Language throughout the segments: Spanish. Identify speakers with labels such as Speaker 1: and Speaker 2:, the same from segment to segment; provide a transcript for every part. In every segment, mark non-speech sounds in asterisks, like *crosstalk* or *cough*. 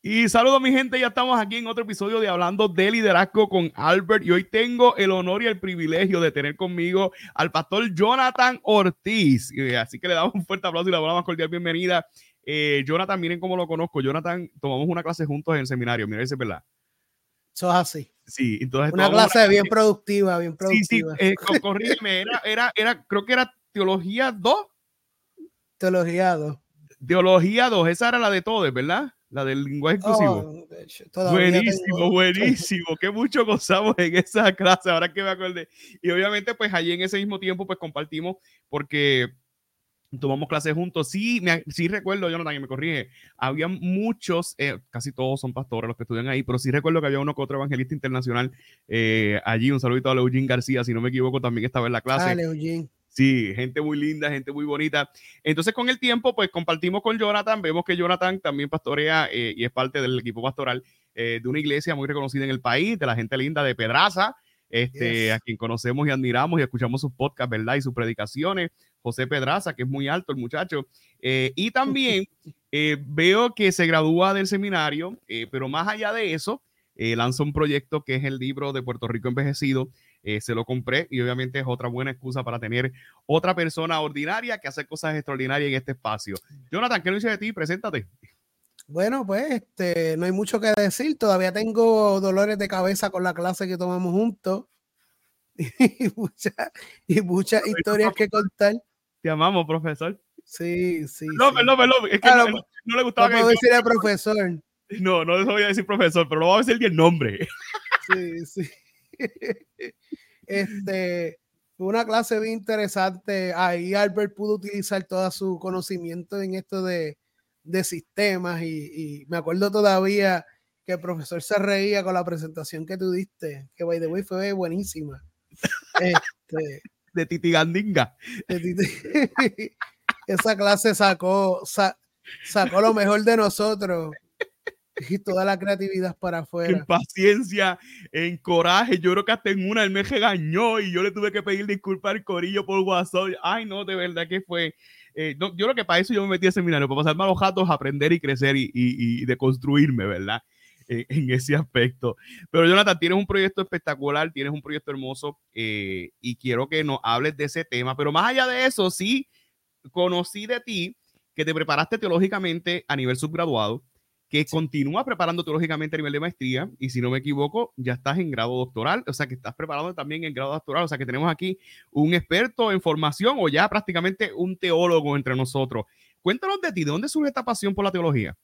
Speaker 1: Y saludo mi gente, ya estamos aquí en otro episodio de Hablando de Liderazgo con Albert y hoy tengo el honor y el privilegio de tener conmigo al pastor Jonathan Ortiz. Así que le damos un fuerte aplauso y le damos la más cordial bienvenida. Eh, Jonathan, miren cómo lo conozco. Jonathan, tomamos una clase juntos en el seminario, miren, es verdad.
Speaker 2: Eso es así.
Speaker 1: Sí, entonces.
Speaker 2: Una clase bien productiva, bien productiva.
Speaker 1: Sí, sí, eh, *laughs* era, era, era, creo que era Teología 2.
Speaker 2: Teología 2.
Speaker 1: Teología 2, esa era la de todos, ¿verdad? La del lenguaje inclusivo. buenísimo, *laughs* buenísimo. Qué mucho gozamos en esa clase, ahora que me acordé. Y obviamente, pues allí en ese mismo tiempo, pues compartimos porque tomamos clases juntos. Sí, me, sí recuerdo, Jonathan, que me corrige, había muchos, eh, casi todos son pastores los que estudian ahí, pero sí recuerdo que había uno que otro evangelista internacional eh, allí. Un saludito a Eugene García, si no me equivoco, también estaba en la clase.
Speaker 2: Dale, Eugene.
Speaker 1: Sí, gente muy linda, gente muy bonita. Entonces, con el tiempo, pues compartimos con Jonathan. Vemos que Jonathan también pastorea eh, y es parte del equipo pastoral eh, de una iglesia muy reconocida en el país, de la gente linda de Pedraza, este, a quien conocemos y admiramos y escuchamos sus podcasts, ¿verdad? Y sus predicaciones. José Pedraza, que es muy alto el muchacho. Eh, y también *laughs* veo que se gradúa del seminario, pero más allá de eso, lanza un proyecto que es el libro de Puerto Rico Envejecido eh, se lo compré y obviamente es otra buena excusa para tener otra persona ordinaria que hace cosas extraordinarias en este espacio. Jonathan, ¿qué dice de ti? Preséntate.
Speaker 2: Bueno, pues este, no hay mucho que decir. Todavía tengo dolores de cabeza con la clase que tomamos juntos *laughs* y, y muchas historias que contar.
Speaker 1: Te amamos, profesor.
Speaker 2: Sí, sí.
Speaker 1: No, perdón, perdón. Es que no, le gustaba.
Speaker 2: No puedo decir el profesor.
Speaker 1: No, no les voy a decir profesor, pero lo voy a decir el nombre.
Speaker 2: Sí, sí. *laughs* este, fue una clase bien interesante. Ahí Albert pudo utilizar todo su conocimiento en esto de, de sistemas y, me acuerdo todavía que el profesor se reía con la presentación que tú diste, que by the way fue buenísima. *laughs* Este,
Speaker 1: de Titigandinga. *laughs*
Speaker 2: Esa clase sacó, sacó lo mejor de nosotros y toda la creatividad para afuera.
Speaker 1: En paciencia, en coraje. Yo creo que hasta en una él me regañó y yo le tuve que pedir disculpas al corillo por WhatsApp. Ay, no, de verdad que fue. Eh, yo creo que para eso yo me metí a seminario, para pasarme a los jatos, aprender y crecer y, y, y deconstruirme, ¿verdad? En, ese aspecto. Pero Jonathan, tienes un proyecto espectacular, tienes un proyecto hermoso eh, y quiero que nos hables de ese tema. Pero más allá de eso, sí, conocí de ti que te preparaste teológicamente a nivel subgraduado que continúa preparando teológicamente a nivel de maestría y si no me equivoco, ya estás en grado doctoral, o sea que estás preparando también en grado doctoral, o sea que tenemos aquí un experto en formación o ya prácticamente un teólogo entre nosotros. Cuéntanos de ti, ¿de dónde surge esta pasión por la teología?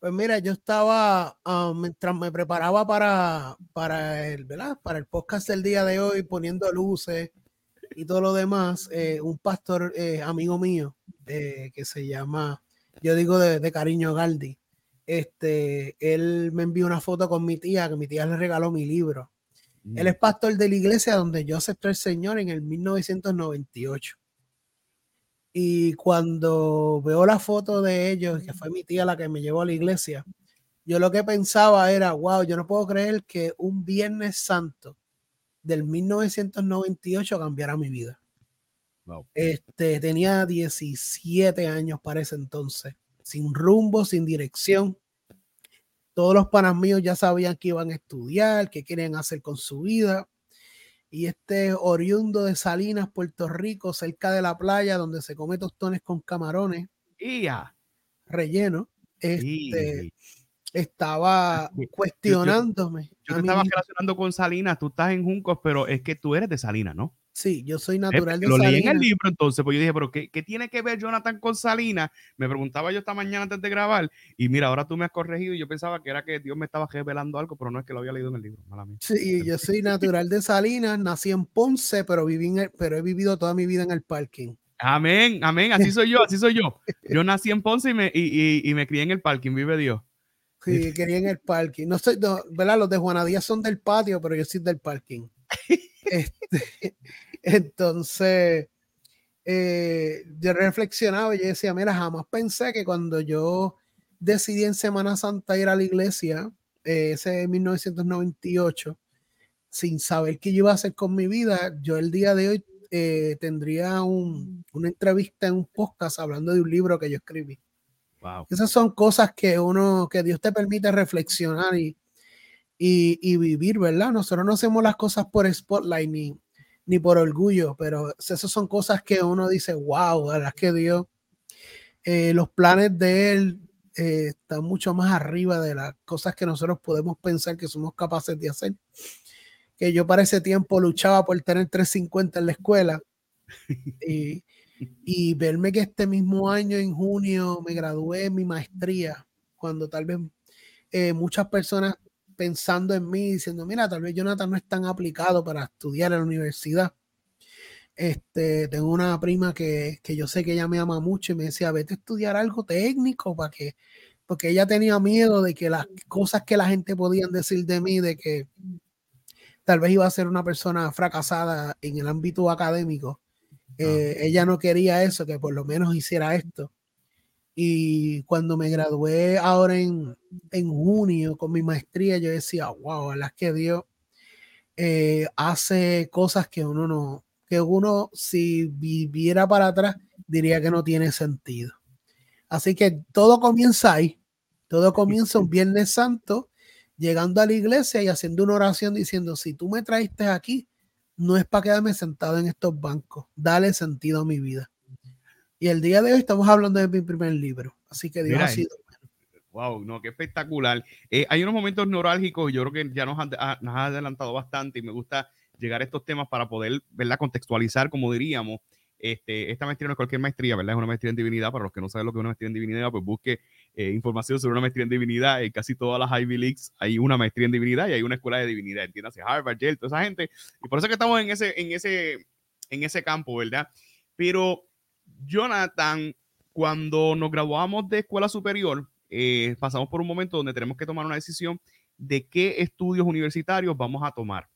Speaker 2: Pues mira, yo estaba, ah, mientras me preparaba para, para, el, ¿verdad? para el podcast del día de hoy, poniendo luces y todo lo demás, eh, un pastor eh, amigo mío eh, que se llama, yo digo de, de cariño Galdi, este, él me envió una foto con mi tía, que mi tía le regaló mi libro. Él mm. es pastor de la iglesia donde yo acepté al Señor en el 1998. Y cuando veo la foto de ellos, que fue mi tía la que me llevó a la iglesia, yo lo que pensaba era, wow, yo no puedo creer que un Viernes Santo del 1998 cambiara mi vida. Este, tenía 17 años para ese entonces sin rumbo, sin dirección. Todos los panas míos ya sabían que iban a estudiar, qué querían hacer con su vida. Y este oriundo de Salinas, Puerto Rico, cerca de la playa, donde se come tostones con camarones.
Speaker 1: ya
Speaker 2: Relleno. Este, estaba cuestionándome.
Speaker 1: Yo, te estaba relacionando con Salinas, tú estás en Juncos, pero es que tú eres de Salinas, ¿no?
Speaker 2: Sí, yo soy natural de
Speaker 1: Lo leí en el libro entonces, pues yo dije, pero ¿qué, tiene que ver Jonathan con Salinas? Me preguntaba yo esta mañana antes de grabar y mira, ahora tú me has corregido y yo pensaba que era que Dios me estaba revelando algo, pero no es que lo había leído en el libro.
Speaker 2: Sí, yo soy *laughs* natural de Salinas, nací en Ponce, pero, viví pero he vivido toda mi vida en el parking.
Speaker 1: Amén, amén, así soy yo, así soy yo. *laughs* Yo nací en Ponce y me, y, me crié en el parking, vive Dios.
Speaker 2: Sí, quería en el parking. No soy, ¿verdad? Los de Juanadía son del patio, pero yo soy del parking. Este, *laughs* entonces, eh, yo reflexionaba y yo decía, mira, jamás pensé que cuando yo decidí en Semana Santa ir a la iglesia, eh, ese 1998, sin saber qué yo iba a hacer con mi vida, yo el día de hoy eh, tendría una entrevista en un podcast hablando de un libro que yo escribí. Esas son cosas que uno, que Dios te permite reflexionar y, y, vivir, ¿verdad? Nosotros no hacemos las cosas por spotlight ni, ni por orgullo, pero esas son cosas que uno dice, wow, ¿verdad? Que Dios, eh, los planes de Él eh, están mucho más arriba de las cosas que nosotros podemos pensar que somos capaces de hacer. Que yo para ese tiempo luchaba por tener 350 en la escuela y, y verme que este mismo año, en junio, me gradué en mi maestría, cuando tal vez eh, muchas personas pensando en mí, diciendo, mira, tal vez Jonathan no es tan aplicado para estudiar en la universidad. Este, tengo una prima que, que yo sé que ella me ama mucho y me decía, vete a estudiar algo técnico para que, porque ella tenía miedo de que las cosas que la gente podían decir de mí, de que tal vez iba a ser una persona fracasada en el ámbito académico, eh, ella no quería eso, que por lo menos hiciera esto. Y cuando me gradué ahora en, en junio con mi maestría, yo decía, wow, las que Dios eh, hace cosas que uno no, que uno si viviera para atrás diría que no tiene sentido. Así que todo comienza ahí, todo comienza un Viernes Santo, llegando a la iglesia y haciendo una oración diciendo, si tú me traiste aquí, no es para quedarme sentado en estos bancos, dale sentido a mi vida. Y el día de hoy estamos hablando de mi primer libro, así que Dios ha sido
Speaker 1: Wow, no, qué espectacular. Eh, hay unos momentos neurálgicos, yo creo que ya nos, ha, nos ha adelantado bastante y me gusta llegar a estos temas para poder, ¿verdad? Contextualizar, como diríamos, este, esta maestría no es cualquier maestría, ¿verdad? Es una maestría en divinidad. Para los que no saben lo que es una maestría en divinidad, pues busque eh, información sobre una maestría en divinidad. En casi todas las Ivy Leagues hay una maestría en divinidad y hay una escuela de divinidad. Entiéndase, Harvard, Yale, toda esa gente. Y por eso que estamos en ese, en ese, en ese campo, ¿verdad? Pero Jonathan, cuando nos graduamos de escuela superior, eh, pasamos por un momento donde tenemos que tomar una decisión de qué estudios universitarios vamos a tomar.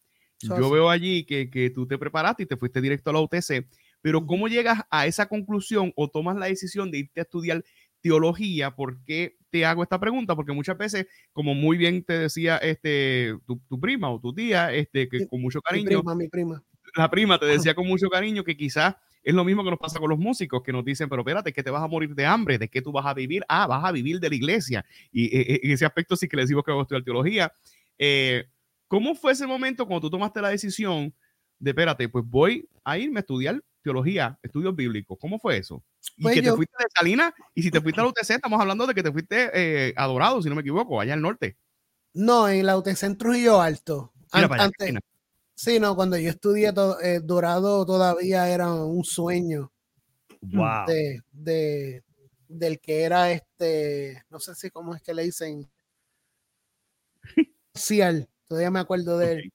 Speaker 1: Yo veo allí que, que, tú te preparaste y te fuiste directo a la UTC, pero ¿cómo llegas a esa conclusión o tomas la decisión de irte a estudiar teología? ¿Por qué te hago esta pregunta? Porque muchas veces, como muy bien te decía este, tu, prima o tu tía, este, que con mucho cariño.
Speaker 2: Mi prima, mi prima.
Speaker 1: La prima te decía con mucho cariño que quizás es lo mismo que nos pasa con los músicos, que nos dicen, pero espérate, que te vas a morir de hambre, ¿de qué tú vas a vivir? Ah, vas a vivir de la iglesia. Y e, e, en ese aspecto sí que les digo que voy a estudiar teología. Eh, ¿Cómo fue ese momento cuando tú tomaste la decisión de, espérate, pues voy a irme a estudiar teología, estudios bíblicos? ¿Cómo fue eso? Y pues que te fuiste de Salinas, y si te fuiste a la UTC, estamos hablando de que te fuiste eh, adorado, si no me equivoco, allá al norte.
Speaker 2: No, en la UTC en Trujillo Alto. antes, sí, no, cuando yo estudié eh, Dorado todavía era un sueño.
Speaker 1: Wow.
Speaker 2: De, del que era este, no sé si cómo es que le dicen. Cial. Todavía me acuerdo de él.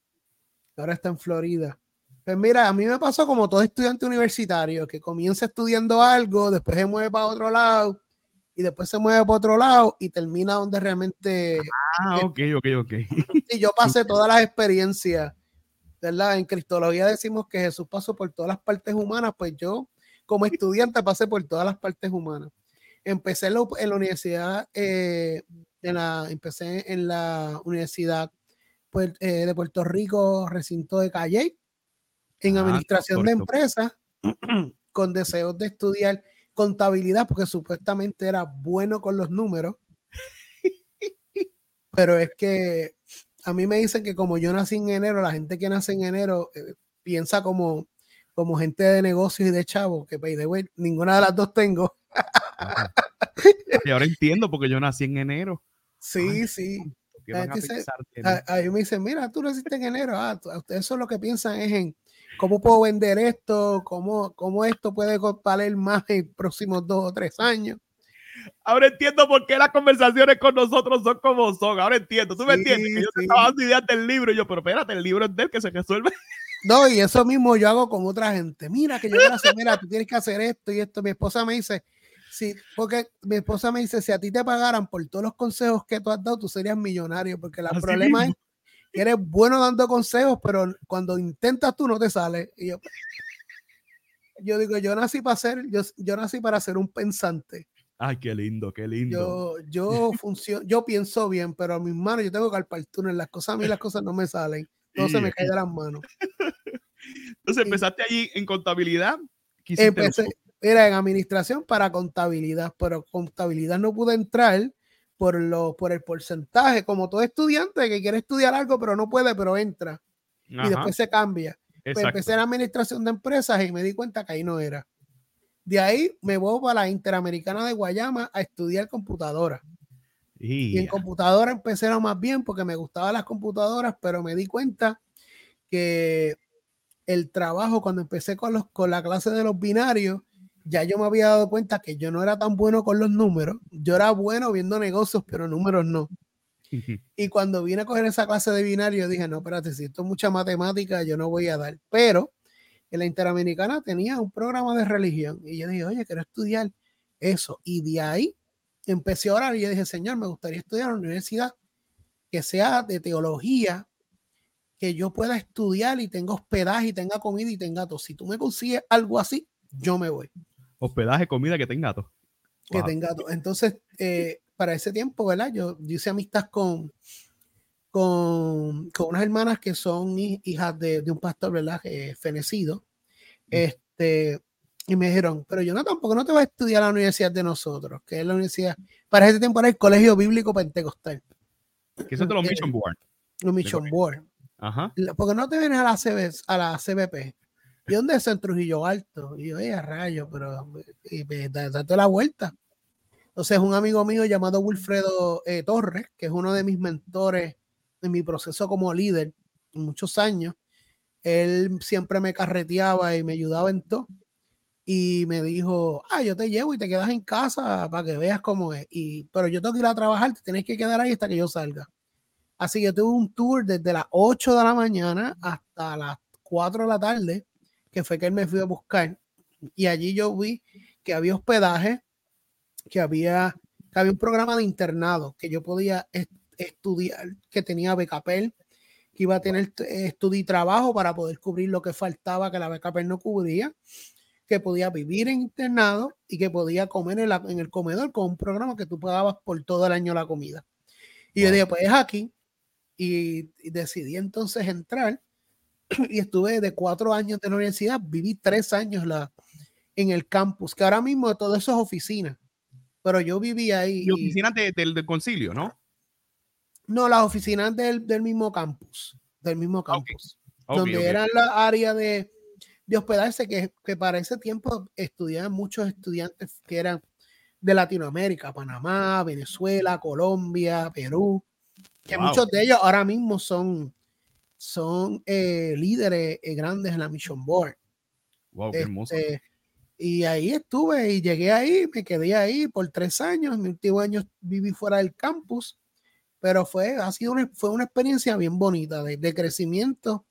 Speaker 2: Ahora está en Florida. Pues mira, a mí me pasó como todo estudiante universitario, que comienza estudiando algo, después se mueve para otro lado, y después se mueve para otro lado y termina donde realmente...
Speaker 1: Ah, ok, ok, ok.
Speaker 2: Y yo pasé *laughs* todas las experiencias, ¿verdad? En Cristología decimos que Jesús pasó por todas las partes humanas, pues yo como estudiante pasé por todas las partes humanas. Empecé en la, universidad, eh, en la, empecé en la universidad eh, de Puerto Rico, recinto de Calle, en ah, administración de empresas, *clears throat* con deseos de estudiar contabilidad, porque supuestamente era bueno con los números. *laughs* Pero es que a mí me dicen que como yo nací en enero, la gente que nace en enero eh, piensa como, como gente de negocios y de chavos, que pay de ninguna de las dos tengo. *laughs*
Speaker 1: y ahora entiendo porque yo nací en enero.
Speaker 2: Sí, sí a, mí me dicen, mira, tú naciste en enero, ah, ustedes son lo que piensan es en cómo puedo vender esto, cómo, cómo esto puede valer más en próximos dos o tres años.
Speaker 1: Ahora entiendo por qué las conversaciones con nosotros son como son. Ahora entiendo. ¿Tú me entiendes? Que yo te estaba dando ideas del libro y yo, pero espérate, el libro es del que se resuelve.
Speaker 2: No, y eso mismo yo hago con otra gente. Mira, que yo quiero hacer, mira, tú tienes que hacer esto y esto. Mi esposa me dice, Sí, porque mi esposa me dice, si a ti te pagaran por todos los consejos que tú has dado, tú serías millonario, porque el problema es que eres bueno dando consejos, pero cuando intentas tú no te sale. Y yo, yo digo, yo nací para ser, yo, yo nací para ser un pensante.
Speaker 1: Ay, qué lindo, qué lindo.
Speaker 2: Yo, yo funciono, yo pienso bien, pero a mis manos yo tengo túnel, las cosas a mí las cosas no me salen, no se me caen de las manos.
Speaker 1: Entonces empezaste allí en contabilidad.
Speaker 2: Empecé, Era en administración para contabilidad, pero contabilidad no pude entrar por, lo, por el porcentaje, como todo estudiante que quiere estudiar algo, pero no puede, pero entra. Y después se cambia. Pues empecé en administración de empresas y me di cuenta que ahí no era. De ahí me voy para la Interamericana de Guayama a estudiar computadora. Y en computadora empecé lo más bien porque me gustaban las computadoras, pero me di cuenta que el trabajo, cuando empecé con, los, con la clase de los binarios, ya yo me había dado cuenta que yo no era tan bueno con los números. Yo era bueno viendo negocios, pero números no. y cuando vine a coger esa clase de binario, dije, no, espérate, si esto es mucha matemática, yo no voy a dar. Pero en la Interamericana tenía un programa de religión y yo dije, oye, quiero estudiar eso. Y de ahí empecé a orar y yo dije, Señor, me gustaría estudiar en una universidad que sea de teología, que yo pueda estudiar y tenga hospedaje y tenga comida y tenga todo. Si tú me consigues algo así, yo me voy.
Speaker 1: Hospedaje, comida, que tenga todo.
Speaker 2: Que tenga todo. Entonces, eh, para ese tiempo, ¿verdad? Yo, hice amistad con, con, con, unas hermanas que son hijas de, de un pastor, ¿verdad? Eh, fenecido. Este, y me dijeron, pero yo no tampoco no te voy a estudiar a la universidad de nosotros, que es la universidad, para ese tiempo era el Colegio Bíblico Pentecostal.
Speaker 1: Que son de los Mission Board.
Speaker 2: Los Mission Board. Ajá. Porque no te vienes a la, CB, a la CBP. ¿Y dónde es en Trujillo Alto? Y yo, a rayo, pero y, date la vuelta. Entonces, un amigo mío llamado Wilfredo eh, Torres, que es uno de mis mentores en mi proceso como líder, muchos años, él siempre me carreteaba y me ayudaba en todo y me dijo, ah, yo te llevo y te quedas en casa para que veas cómo es. Y, pero yo tengo que ir a trabajar, te tienes que quedar ahí hasta que yo salga. Así que tuve un tour desde las 8 de la mañana hasta las 4 de la tarde, que fue que él me fui a buscar. Y allí yo vi que había hospedaje, que había, que había un programa de internado, que yo podía estudiar, que tenía becapel, que iba a tener estudio y trabajo para poder cubrir lo que faltaba que la becapel no cubría que podía vivir en internado y que podía comer en, en, el comedor con un programa que tú pagabas por todo el año la comida. Y yo dije, pues es aquí. Y, decidí entonces entrar *clears throat* y estuve de cuatro años de la universidad, viví tres años la, en el campus, que ahora mismo todo eso es oficina, pero yo vivía ahí.
Speaker 1: Y oficinas del, concilio, ¿no?
Speaker 2: No, las oficinas del, del mismo campus, del mismo campus, donde eran la área de, de hospedarse, que, que para ese tiempo estudiaban muchos estudiantes que eran de Latinoamérica, Panamá, Venezuela, Colombia, Perú, que muchos de ellos ahora mismo son, son eh, líderes eh, grandes en la Mission Board.
Speaker 1: Wow, qué hermoso. Este,
Speaker 2: y ahí estuve y llegué ahí, me quedé ahí por tres años. Mi último año viví fuera del campus, pero fue, ha sido una, fue una experiencia bien bonita de, de crecimiento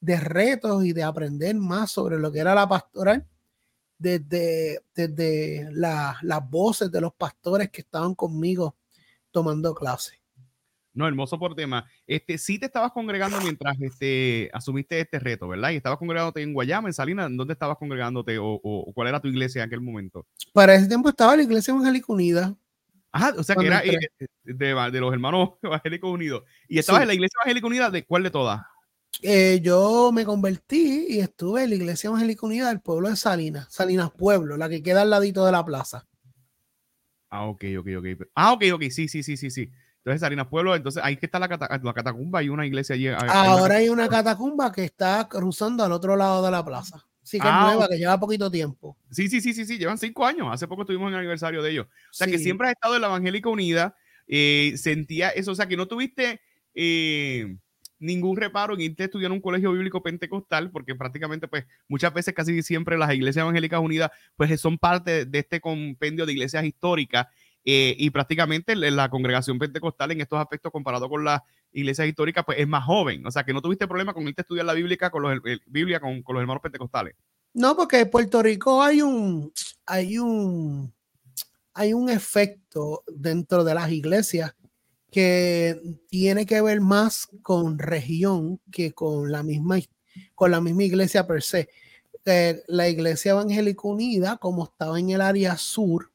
Speaker 2: de retos y de aprender más sobre lo que era la pastoral desde, desde las voces de los pastores que estaban conmigo tomando clases.
Speaker 1: No, hermoso por tema. Este, sí te estabas congregando mientras este, asumiste este reto, ¿verdad? Y estabas congregándote en Guayama, en Salinas, ¿dónde estabas congregándote o, o, cuál era tu iglesia en aquel momento?
Speaker 2: Para ese tiempo estaba la Iglesia Evangélica Unida.
Speaker 1: Ajá, o sea que era eh, de, de, los hermanos *laughs* evangélicos unidos. ¿Y estabas en la Iglesia Evangélica Unida de cuál de todas?
Speaker 2: Eh, yo me convertí y estuve en la Iglesia Evangélica Unida del pueblo de Salinas, Salinas Pueblo, la que queda al ladito de la plaza.
Speaker 1: Ah, ok, ok, ok. Ah, ok, ok, sí, sí, sí, sí, sí. Entonces, Salinas Pueblo, entonces ahí que está la, catacumba, hay una iglesia allí.
Speaker 2: Ahora hay una catacumba que está cruzando al otro lado de la plaza. Sí, que es ah, nueva, que lleva poquito tiempo.
Speaker 1: Sí, sí, sí, sí, sí, llevan cinco años. Hace poco estuvimos en el aniversario de ellos. O sea, que siempre has estado en la Evangélica Unida. Eh, sentía eso, o sea, que no tuviste... Eh, ningún reparo en irte a estudiar en un colegio bíblico pentecostal, porque prácticamente, pues, muchas veces, casi siempre, las iglesias evangélicas unidas, pues, son parte de este compendio de iglesias históricas eh, y prácticamente la congregación pentecostal en estos aspectos, comparado con las iglesias históricas, pues, es más joven. O sea, que no tuviste problema con irte a estudiar la Biblia con los, Biblia con, con los hermanos pentecostales.
Speaker 2: No, porque en Puerto Rico hay un, hay un, hay un efecto dentro de las iglesias que tiene que ver más con región que con la misma, con la misma iglesia per se. Eh, la iglesia evangélica unida, como estaba en el área sur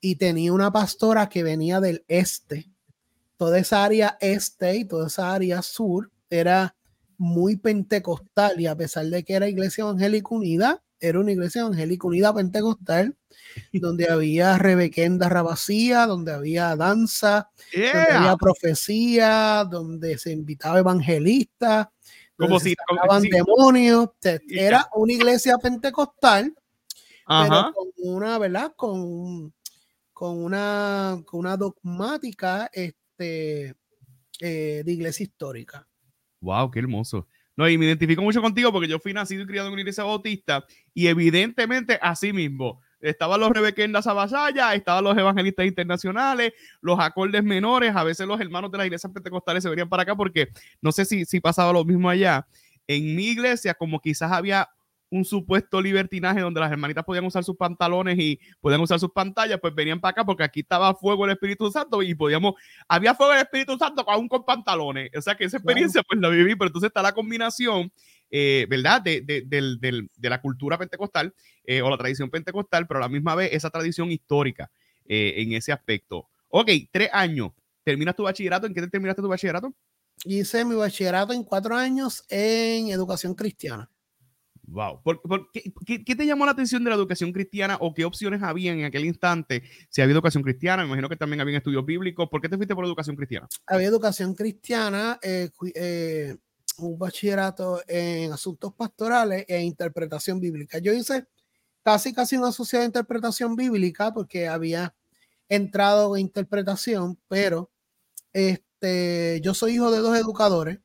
Speaker 2: y tenía una pastora que venía del este, toda esa área este y toda esa área sur era muy pentecostal y a pesar de que era iglesia evangélica unida, era una iglesia evangélica unida pentecostal, donde *laughs* había rebequenda rabacía, donde había danza, donde había profecía, donde se invitaba evangelistas, como si estaban demonios. Era una iglesia pentecostal, pero con una, ¿verdad? Con, con una, con una dogmática este, eh, de iglesia histórica.
Speaker 1: Wow, qué hermoso. No, y me identifico mucho contigo porque yo fui nacido y criado en una iglesia bautista y evidentemente así mismo. Estaban los rebequendas a estaban los evangelistas internacionales, los acordes menores, a veces los hermanos de las iglesias pentecostales se venían para acá porque no sé si, si pasaba lo mismo allá. En mi iglesia, como quizás había un supuesto libertinaje donde las hermanitas podían usar sus pantalones y podían usar sus pantallas, pues venían para acá porque aquí estaba fuego el Espíritu Santo y podíamos, había fuego el Espíritu Santo aún con pantalones. O sea que esa experiencia pues la viví, pero entonces está la combinación, eh, ¿verdad? De, de, de, de, la cultura pentecostal eh, o la tradición pentecostal, pero a la misma vez esa tradición histórica eh, en ese aspecto. Ok, tres años. ¿Terminas tu bachillerato? ¿En qué terminaste tu bachillerato?
Speaker 2: Hice mi bachillerato en cuatro años en educación cristiana.
Speaker 1: Wow. ¿Por, qué, te llamó la atención de la educación cristiana o qué opciones había en aquel instante? Si había educación cristiana, me imagino que también había estudios bíblicos. ¿Por qué te fuiste por educación cristiana?
Speaker 2: Había educación cristiana, eh, eh, un bachillerato en asuntos pastorales e interpretación bíblica. Yo hice casi casi una sociedad de interpretación bíblica porque había entrado en interpretación, pero este, yo soy hijo de dos educadores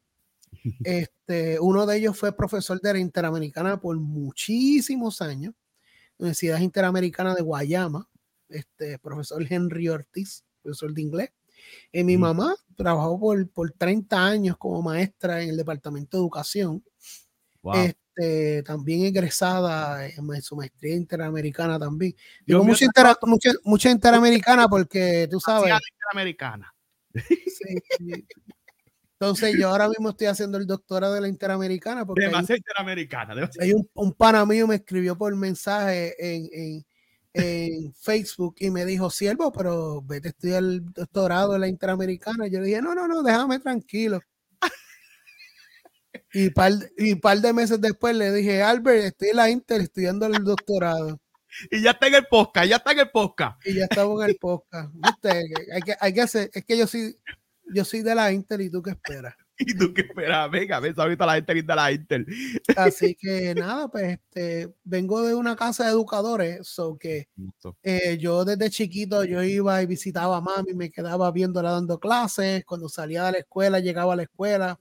Speaker 2: este, uno de ellos fue profesor de la Interamericana por muchísimos años, Universidad Interamericana de Guayama, este, profesor Henry Ortiz, profesor de inglés. Y mi mamá trabajó por, por 30 años como maestra en el Departamento de Educación. Este, también egresada en su maestría interamericana también. Digo mucha, mucha, interamericana porque tú sabes.
Speaker 1: Interamericana.
Speaker 2: Sí, entonces yo ahora mismo estoy haciendo el doctorado de la Interamericana. Porque
Speaker 1: Demasiado Interamericana.
Speaker 2: Hay un, un, pana mío me escribió por mensaje en, en, en, Facebook y me dijo, siervo, pero vete a estudiar el doctorado de la Interamericana. yo le dije, no, no, no, déjame tranquilo. y par, y par de meses después le dije, Albert, estoy en la Inter estudiando el doctorado.
Speaker 1: Y ya está en el podcast, ya está en el podcast.
Speaker 2: Y ya estamos en el podcast. Hay que, hay que hacer, es que yo sí, yo soy de la Inter y tú qué esperas. *laughs*
Speaker 1: ¿Y tú qué esperas? Venga, ves ahorita la y de la Inter.
Speaker 2: Así *laughs* que nada, pues este, vengo de una casa de educadores, so que eh, yo desde chiquito yo iba y visitaba a mami, me quedaba viéndola dando clases, cuando salía de la escuela, llegaba a la escuela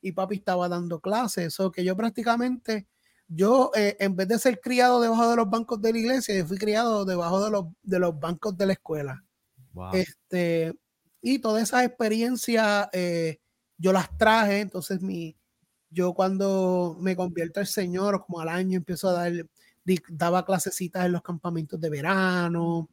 Speaker 2: y papi estaba dando clases, so que yo prácticamente, yo eh, en vez de ser criado debajo de los bancos de la iglesia, yo fui criado debajo de los, de los bancos de la escuela. Este, y todas esas experiencias eh, yo las traje, entonces mi, yo cuando me convierto al Señor, como al año empiezo a dar, daba clasecitas en los campamentos de verano,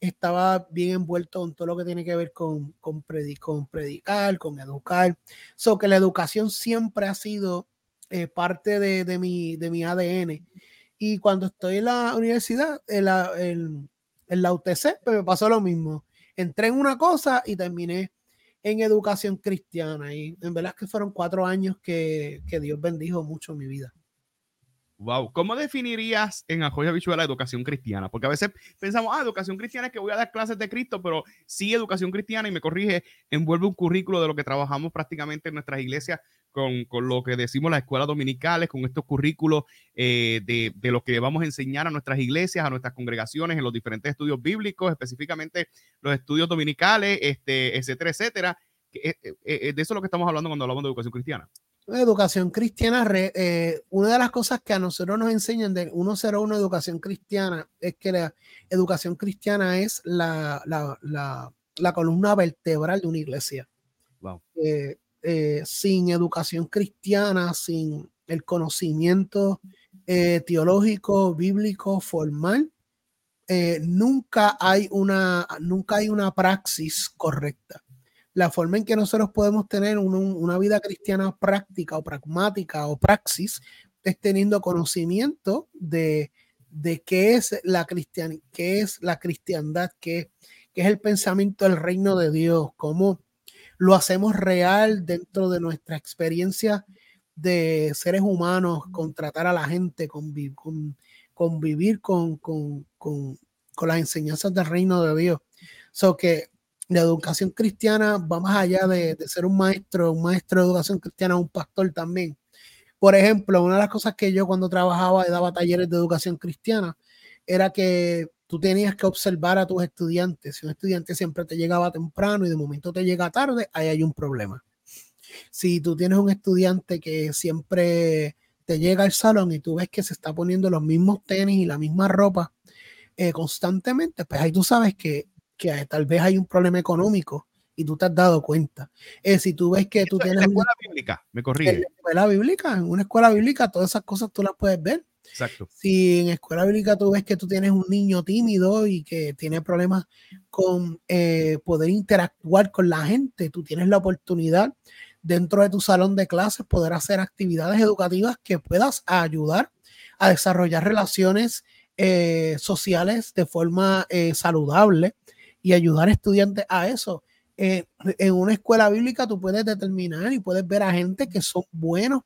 Speaker 2: estaba bien envuelto en todo lo que tiene que ver con, con, predicar, con educar. So que la educación siempre ha sido eh, parte de, de, mi, de mi ADN. Y cuando estoy en la universidad, en la, en, en la UTC, pues me pasó lo mismo entré en una cosa y terminé en educación cristiana. Y en verdad que fueron cuatro años que, que Dios bendijo mucho mi vida.
Speaker 1: Wow, ¿cómo definirías en Ajoya Bichuela la educación cristiana? Porque a veces pensamos, ah, educación cristiana es que voy a dar clases de Cristo, pero sí, educación cristiana, y me corrige, envuelve un currículo de lo que trabajamos prácticamente en nuestras iglesias con, con lo que decimos las escuelas dominicales, con estos currículos eh, de, de, lo que vamos a enseñar a nuestras iglesias, a nuestras congregaciones, en los diferentes estudios bíblicos, específicamente los estudios dominicales, este, etcétera, etcétera. Eh, eh, de eso es lo que estamos hablando cuando hablamos de educación cristiana
Speaker 2: educación cristiana, eh, una de las cosas que a nosotros nos enseñan de 101 educación cristiana es que la educación cristiana es la, la, la, la columna vertebral de una iglesia. Eh, eh, sin educación cristiana, sin el conocimiento teológico, bíblico, formal, nunca, hay una, nunca hay una praxis correcta la forma en que nosotros podemos tener una vida cristiana práctica o pragmática o praxis es teniendo conocimiento de, de qué es la cristian, qué es la cristiandad, qué, qué, es el pensamiento del reino de Dios, cómo lo hacemos real dentro de nuestra experiencia de seres humanos, con tratar a la gente, con, con, convivir con, con, con, con las enseñanzas del reino de Dios. So que la educación cristiana va más allá de, ser un maestro, un maestro de educación cristiana, un pastor también. Por ejemplo, una de las cosas que yo cuando trabajaba y daba talleres de educación cristiana era que tú tenías que observar a tus estudiantes. Si un estudiante siempre te llegaba temprano y de momento te llega tarde, ahí hay un problema. Si tú tienes un estudiante que siempre te llega al salón y tú ves que se está poniendo los mismos tenis y la misma ropa eh, constantemente, pues ahí tú sabes que que tal vez hay un problema económico y tú te has dado cuenta. Eh, si tú ves que tú tienes...
Speaker 1: En escuela bíblica, me corrige. En
Speaker 2: escuela bíblica, en una escuela bíblica, todas esas cosas tú las puedes ver.
Speaker 1: Exacto.
Speaker 2: Si en escuela bíblica tú ves que tú tienes un niño tímido y que tiene problemas con eh, poder interactuar con la gente, tú tienes la oportunidad dentro de tu salón de clases poder hacer actividades educativas que puedas ayudar a desarrollar relaciones eh, sociales de forma eh, saludable y ayudar a estudiantes a eso. Eh, en una escuela bíblica tú puedes determinar y puedes ver a gente que son buenos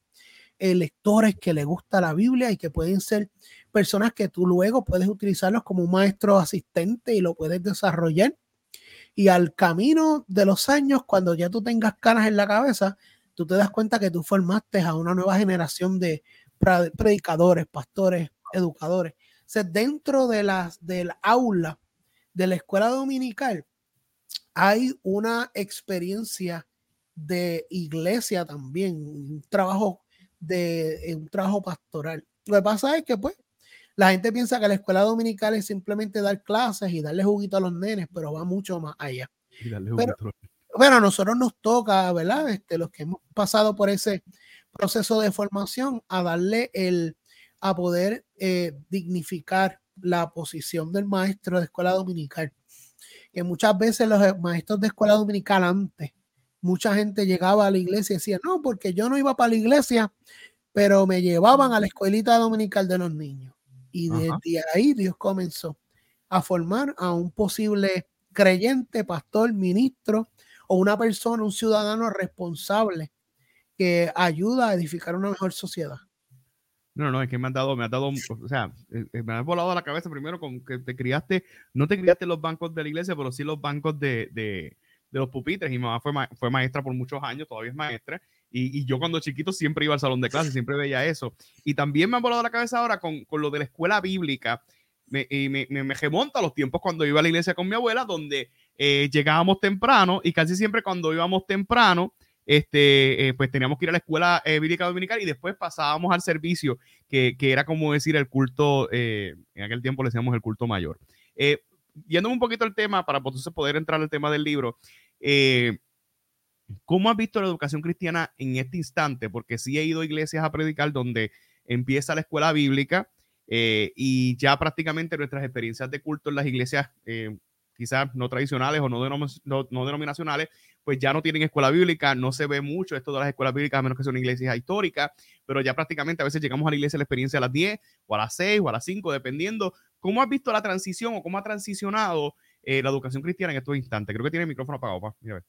Speaker 2: eh, lectores, que les gusta la Biblia y que pueden ser personas que tú luego puedes utilizarlos como un maestro asistente y lo puedes desarrollar. Y al camino de los años, cuando ya tú tengas canas en la cabeza, tú te das cuenta que tú formaste a una nueva generación de predicadores, pastores, educadores. O dentro de las del aula de la escuela dominical hay una experiencia de iglesia también, un trabajo de un trabajo pastoral. Lo que pasa es que pues la gente piensa que la escuela dominical es simplemente dar clases y darle juguito a los nenes, pero va mucho más allá. Pero, bueno, a nosotros nos toca, ¿verdad? Este, los que hemos pasado por ese proceso de formación, a darle el, a poder eh, dignificar la posición del maestro de escuela dominical. Que muchas veces los maestros de escuela dominical antes, mucha gente llegaba a la iglesia y decía, no, porque yo no iba para la iglesia, pero me llevaban a la escuelita dominical de los niños. Y desde ahí Dios comenzó a formar a un posible creyente, pastor, ministro o una persona, un ciudadano responsable que ayuda a edificar una mejor sociedad.
Speaker 1: No, no, es que me han dado, me ha dado, o sea, eh, eh, me ha volado la cabeza primero con que te criaste, no te criaste en los bancos de la iglesia, pero sí los bancos de, de, de los pupitres. Y mi mamá fue, fue maestra por muchos años, todavía es maestra. Y, y, yo cuando chiquito siempre iba al salón de clase, siempre veía eso. Y también me ha volado la cabeza ahora con, con lo de la escuela bíblica. Me, y me, me, me, remonta a los tiempos cuando iba a la iglesia con mi abuela, donde eh, llegábamos temprano y casi siempre cuando íbamos temprano, este, eh, pues teníamos que ir a la escuela eh, bíblica dominical y después pasábamos al servicio, que, que era como decir el culto, eh, en aquel tiempo le decíamos el culto mayor. Eh, yéndome un poquito al tema, para entonces poder entrar al tema del libro, ¿cómo has visto la educación cristiana en este instante? Porque sí he ido a iglesias a predicar donde empieza la escuela bíblica y ya prácticamente nuestras experiencias de culto en las iglesias quizás no tradicionales o no, no, no, denominacionales, pues ya no tienen escuela bíblica, no se ve mucho esto de las escuelas bíblicas, a menos que sea una iglesia histórica, pero ya prácticamente a veces llegamos a la iglesia la experiencia a las 10 o a las 6 o a las 5, dependiendo. ¿Cómo has visto la transición o cómo ha transicionado eh, la educación cristiana en estos instantes? Creo que tiene el micrófono apagado, pa. Mira,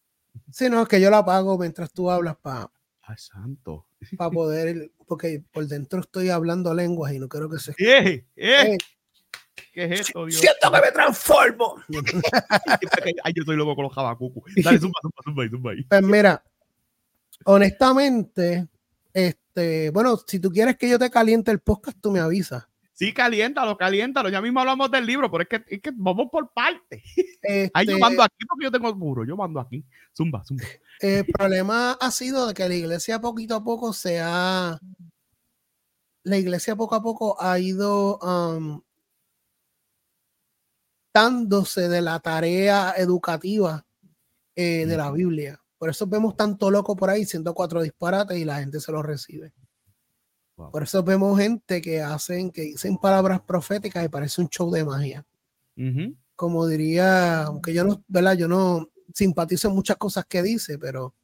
Speaker 2: Sí, no, es que yo lo apago mientras tú hablas para...
Speaker 1: Ay, santo.
Speaker 2: Para poder, porque por dentro estoy hablando lenguas y no creo que se... *laughs*
Speaker 1: ¡Eh! ¡Eh! ¿Qué es esto,
Speaker 2: Dios? Siento que me transformo. *laughs*
Speaker 1: Ay, yo soy loco con los jabacucu. Dale, zumba, zumba, zumba, zumba
Speaker 2: Pues mira, honestamente, este, bueno, si tú quieres que yo te caliente el podcast, tú me avisas.
Speaker 1: Sí, caliéntalo, caliéntalo. Ya mismo hablamos del libro, pero es que, es que vamos por partes. *laughs* Este, Ay, yo mando aquí porque yo tengo puro. Yo mando aquí. Zumba, zumba.
Speaker 2: El problema ha sido de que la iglesia poquito a poco se ha. La iglesia poco a poco ha ido um, dándose de la tarea educativa eh, de la Biblia. Por eso vemos tanto loco por ahí siendo cuatro disparates y la gente se los recibe. Por eso vemos gente que hacen, que dicen palabras proféticas y parece un show de magia. Como diría, aunque yo no, ¿verdad? Yo no simpatizo en muchas cosas que dice, pero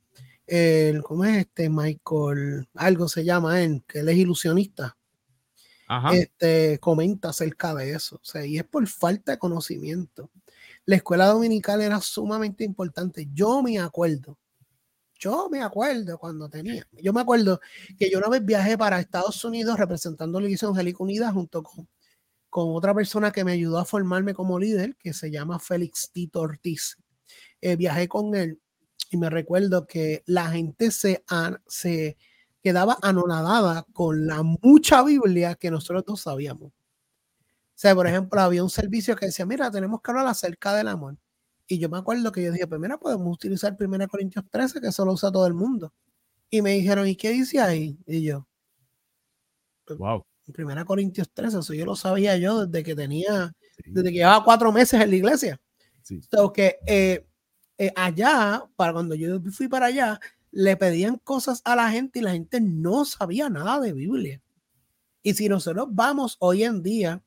Speaker 2: el, ¿cómo es este? Michael, algo se llama él, que él es ilusionista este, comenta acerca de eso. O sea, y es por falta de conocimiento. La escuela dominical era sumamente importante. Yo me acuerdo, yo me acuerdo cuando tenía, yo me acuerdo que yo una vez viajé para Estados Unidos representando la Iglesia Angélica Unida junto con con otra persona que me ayudó a formarme como líder, que se llama Félix Tito Ortiz. Eh, viajé con él y me recuerdo que la gente se, se quedaba anonadada con la mucha Biblia que nosotros no sabíamos. O sea, por ejemplo, había un servicio que decía, mira, tenemos que hablar acerca del amor. Y yo me acuerdo que yo dije, pues mira, podemos utilizar 1 Corintios 13, que eso lo usa todo el mundo. Y me dijeron, ¿y qué dice ahí? Y yo,
Speaker 1: wow.
Speaker 2: Pues, 1 Corintios 13, eso yo lo sabía yo desde que tenía, desde que llevaba cuatro meses en la iglesia. Sí. que eh, eh, allá, para cuando yo fui para allá, le pedían cosas a la gente y la gente no sabía nada de Biblia. Y si nosotros vamos hoy en día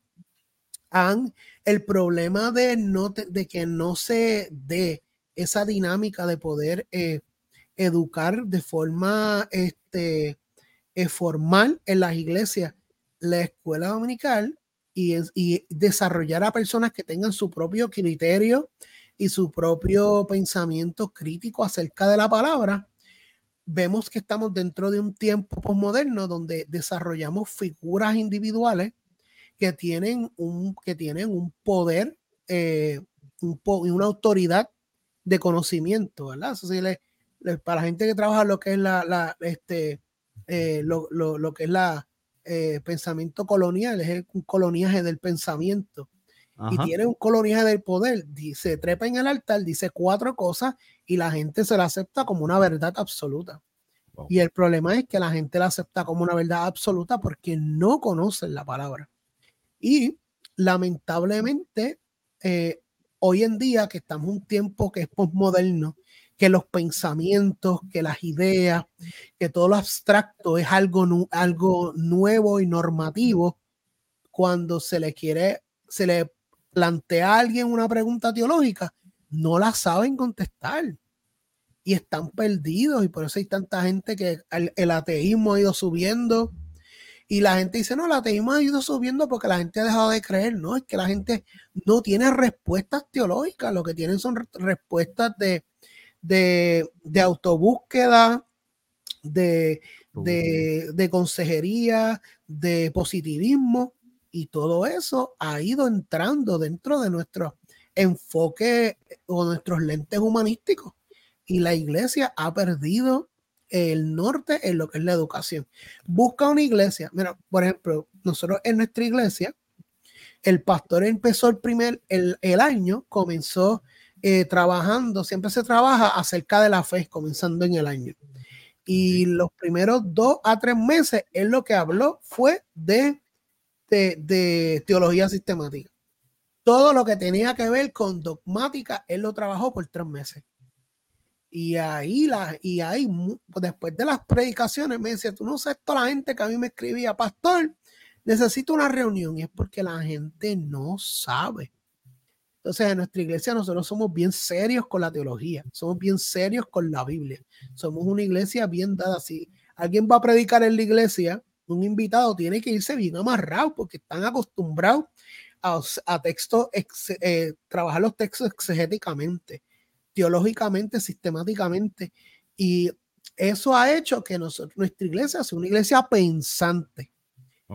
Speaker 2: el problema de, no de que no se dé esa dinámica de poder eh, educar de forma este, eh, formal en las iglesias la escuela dominical y, y, desarrollar a personas que tengan su propio criterio y su propio pensamiento crítico acerca de la palabra, vemos que estamos dentro de un tiempo postmoderno donde desarrollamos figuras individuales que tienen un, que tienen un poder eh, un y una autoridad de conocimiento, ¿verdad? Eso sí, para la gente que trabaja lo que es la, este, eh, lo, lo, lo, que es la eh, pensamiento colonial, es un coloniaje del pensamiento. Y tiene un coloniaje del poder, dice, trepa en el altar, dice cuatro cosas y la gente se la acepta como una verdad absoluta. Y el problema es que la gente la acepta como una verdad absoluta porque no conocen la palabra. Y lamentablemente, eh, hoy en día que estamos en un tiempo que es postmoderno, que los pensamientos, que las ideas, que todo lo abstracto es algo, algo nuevo y normativo, cuando se le quiere, se le plantea a alguien una pregunta teológica, no la saben contestar. Y están perdidos y por eso hay tanta gente que el ateísmo ha ido subiendo. Y la gente dice, no, el ateísmo ha ido subiendo porque la gente ha dejado de creer. No, es que la gente no tiene respuestas teológicas, lo que tienen son respuestas de, de, de autobúsqueda, de, de, de consejería, de positivismo, y todo eso ha ido entrando dentro de nuestro enfoque o nuestros lentes humanísticos. Y la iglesia ha perdido el norte en lo que es la educación. Busca una iglesia. Mira, por ejemplo, nosotros en nuestra iglesia, el pastor empezó el primer, el, año, comenzó eh, trabajando, siempre se trabaja acerca de la fe, comenzando en el año. Y los primeros dos a tres meses, él lo que habló fue de, de, teología sistemática. Todo lo que tenía que ver con dogmática, él lo trabajó por tres meses. Y ahí, la, y ahí, después de las predicaciones, me decía, tú no sabes toda la gente que a mí me escribía, pastor, necesito una reunión. Y es porque la gente no sabe. Entonces, en nuestra iglesia nosotros somos bien serios con la teología, somos bien serios con la Biblia. Somos una iglesia bien dada. Si alguien va a predicar en la iglesia, un invitado tiene que irse bien amarrado porque están acostumbrados a, a textos, eh, trabajar los textos exegéticamente teológicamente, sistemáticamente. Y eso ha hecho que nosotros, nuestra iglesia sea una iglesia pensante.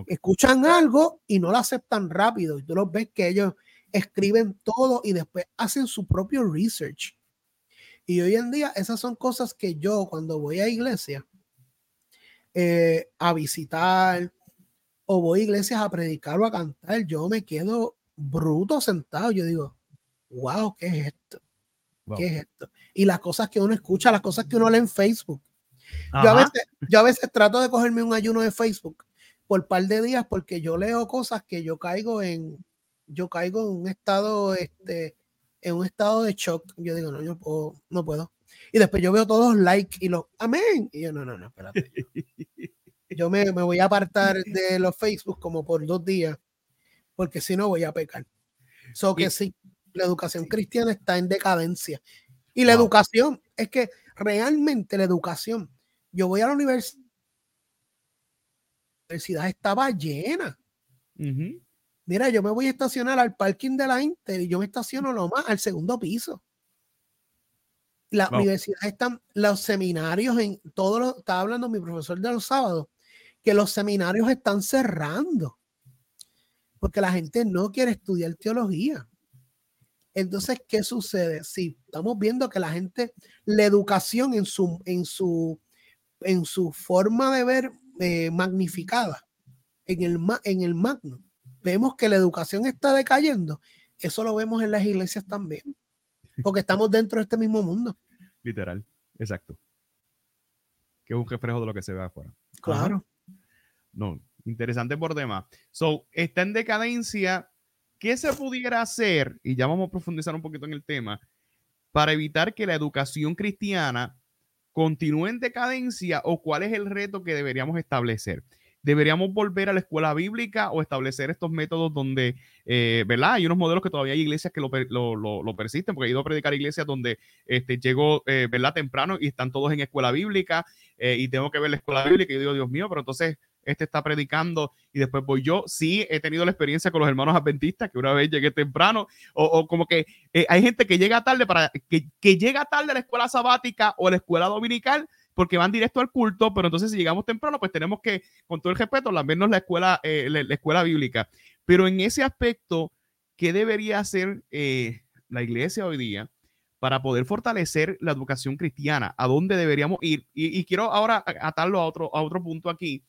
Speaker 2: Escuchan algo y no lo aceptan rápido. Y tú los ves que ellos escriben todo y después hacen su propio research. Y hoy en día esas son cosas que yo cuando voy a iglesia eh, a visitar o voy a iglesias a predicar o a cantar, yo me quedo bruto sentado. Yo digo, wow, ¿qué es esto? ¿Qué es esto? Y las cosas que uno escucha, las cosas que uno lee en Facebook. Yo a, veces, yo a veces trato de cogerme un ayuno de Facebook por un par de días porque yo leo cosas que yo caigo en, yo caigo en un estado, este, en un estado de shock. Yo digo, no, yo puedo, no puedo. Y después yo veo todos los likes y los amén. Y yo, no, no, no, espérate. *laughs* Yo me, me voy a apartar de los Facebook como por dos días porque si no voy a pecar. So que sí, la educación cristiana está en decadencia. Y la educación, es que realmente la educación, yo voy a la universidad, la universidad estaba llena. Mira, yo me voy a estacionar al parking de la Inter y yo me estaciono lo más al segundo piso. La universidad están, los seminarios en todo lo, estaba hablando mi profesor de los sábados, que los seminarios están cerrando porque la gente no quiere estudiar teología. Entonces, ¿qué sucede? Sí, estamos viendo que la gente, la educación en su, en su, en su forma de ver eh, magnificada, en el, en el magno, vemos que la educación está decayendo. Eso lo vemos en las iglesias también, porque estamos dentro de este mismo mundo.
Speaker 1: Literal, exacto. Que es un reflejo de lo que se ve afuera.
Speaker 2: Claro.
Speaker 1: No, interesante por demás. So, está en decadencia. ¿Qué se pudiera hacer? Y ya vamos a profundizar un poquito en el tema, para evitar que la educación cristiana continúe en decadencia o cuál es el reto que deberíamos establecer. ¿Deberíamos volver a la escuela bíblica o establecer estos métodos donde, eh, ¿verdad? Hay unos modelos que todavía hay iglesias que lo, lo, persisten, porque he ido a predicar iglesias donde este, llego, eh, ¿verdad? Temprano y están todos en escuela bíblica eh, y tengo que ver la escuela bíblica y yo digo, Dios mío, pero entonces este está predicando y después voy yo. Sí, he tenido la experiencia con los hermanos adventistas, que una vez llegué temprano, o, como que eh, hay gente que llega tarde para que, que, llega tarde a la escuela sabática o a la escuela dominical porque van directo al culto, pero entonces si llegamos temprano, pues tenemos que, con todo el respeto, menos la escuela, eh, la, escuela bíblica. Pero en ese aspecto, ¿qué debería hacer eh, la iglesia hoy día? para poder fortalecer la educación cristiana, a dónde deberíamos ir. Y, y, quiero ahora atarlo a otro, a otro punto aquí,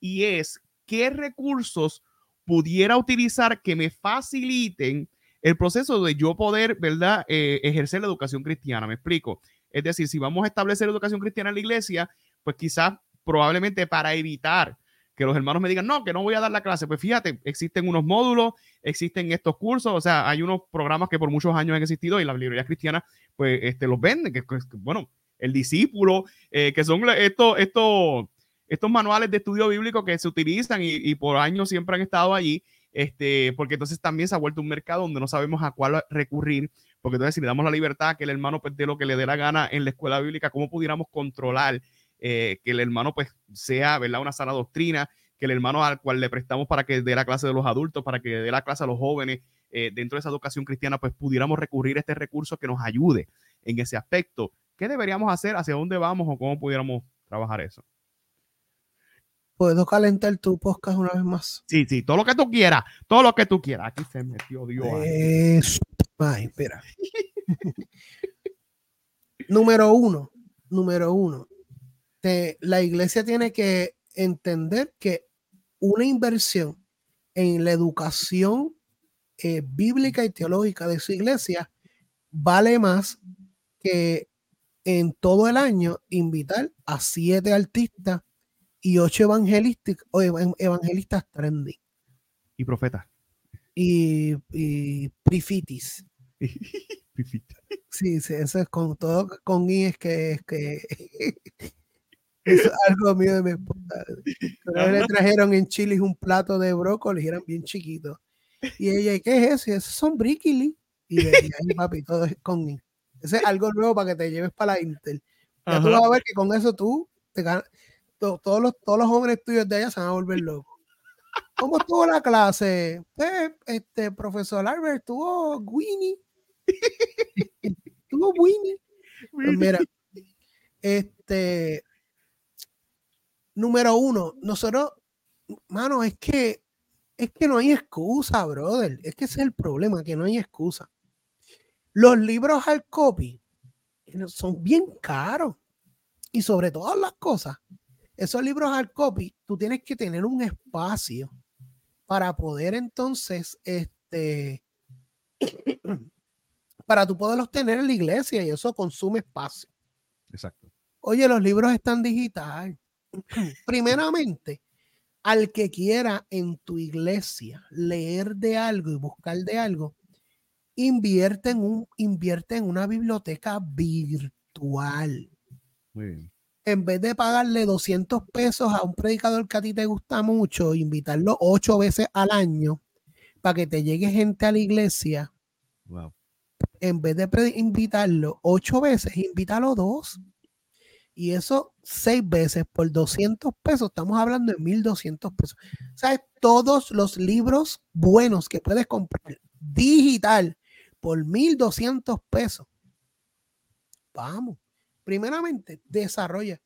Speaker 1: y es qué recursos pudiera utilizar que me faciliten el proceso de yo poder, ¿verdad?, eh, ejercer la educación cristiana. Me explico. Es decir, si vamos a establecer educación cristiana en la iglesia, pues quizás probablemente para evitar que los hermanos me digan, no, que no voy a dar la clase. Pues fíjate, existen unos módulos, existen estos cursos, o sea, hay unos programas que por muchos años han existido y la librería cristiana, pues, este, los venden, que, bueno, el discípulo, eh, que son estos, estos, estos manuales de estudio bíblico que se utilizan y, por años siempre han estado allí, este, porque entonces también se ha vuelto un mercado donde no sabemos a cuál recurrir, porque entonces si le damos la libertad que el hermano pues, lo que le dé la gana en la escuela bíblica, ¿cómo pudiéramos controlar eh, que el hermano pues sea, ¿verdad? Una sana doctrina, que el hermano al cual le prestamos para que dé la clase de los adultos, para que dé la clase a los jóvenes, eh, dentro de esa educación cristiana, pues pudiéramos recurrir a este recurso que nos ayude en ese aspecto. ¿Qué deberíamos hacer? ¿Hacia dónde vamos o cómo pudiéramos trabajar eso?
Speaker 2: ¿Puedo calentar tu podcast una vez más?
Speaker 1: Sí, sí, todo lo que tú quieras, todo lo que tú quieras. Aquí se metió Dios.
Speaker 2: Ay, espera. número uno, número uno. la iglesia tiene que entender que una inversión en la educación eh, bíblica y teológica de su iglesia vale más que en todo el año invitar a siete artistas y ocho evangelistas, o evangelistas trendy.
Speaker 1: Y profetas.
Speaker 2: Y, y *laughs* prifitis. sí, sí, eso es con todo, con I es que es que *laughs* es algo mío de mi esposa. *laughs* le trajeron en Chile un plato de brócoli y eran bien chiquitos. Y ella, ¿qué es eso? Y esos son bríquili. Y de ahí, papi, todo es con I. Ese es algo nuevo para que te lleves para la Intel. Ya tú vas a ver que con eso tú te ganas todos, los, todos los jóvenes tuyos de allá se van a volver locos. ¿Cómo estuvo la clase? Pues, este, profesor Albert, estuvo Winnie. estuvo Winnie. Pues mira, este, número uno, nosotros, mano, es que, es que no hay excusa, brother. Es que ese es el problema, que no hay excusa. Los libros al copy son bien caros. Y sobre todas las cosas, esos libros al copy, tú tienes que tener un espacio para poder entonces, este, *coughs* para tú poderlos tener en la iglesia y eso consume espacio.
Speaker 1: Exacto.
Speaker 2: Oye, los libros están digital. *coughs* Primeramente, al que quiera en tu iglesia leer de algo y buscar de algo, invierte en, un, invierte en una biblioteca virtual.
Speaker 1: Muy bien
Speaker 2: en vez de pagarle 200 pesos a un predicador que a ti te gusta mucho, invitarlo ocho veces al año para que te llegue gente a la iglesia, en vez de invitarlo ocho veces, invítalo dos. Y eso seis veces por 200 pesos, estamos hablando de 1200 pesos. ¿Sabes? Todos los libros buenos que puedes comprar digital por 1200 pesos. Vamos primeramente, desarrolla.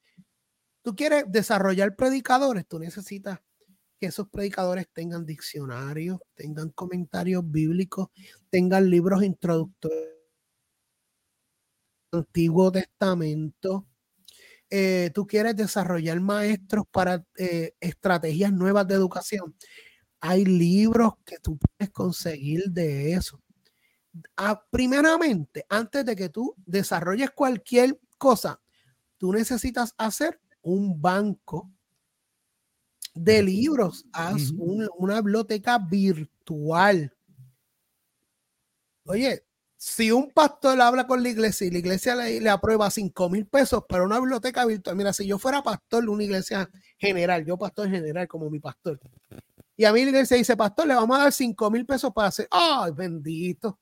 Speaker 2: Tú quieres desarrollar predicadores, tú necesitas que esos predicadores tengan diccionarios, tengan comentarios bíblicos, tengan libros introductorios Antiguo Testamento. Eh, tú quieres desarrollar maestros para eh, estrategias nuevas de educación. Hay libros que tú puedes conseguir de eso. Primeramente, antes de que tú desarrolles cualquier cosa, tú necesitas hacer un banco de libros. Haz una biblioteca virtual. Oye, si un pastor habla con la iglesia y la iglesia le, aprueba 5 mil pesos para una biblioteca virtual, mira, si yo fuera pastor de una iglesia general, yo pastor general como mi pastor, y a mí la iglesia dice, pastor, le vamos a dar 5 mil pesos para hacer, ay, bendito.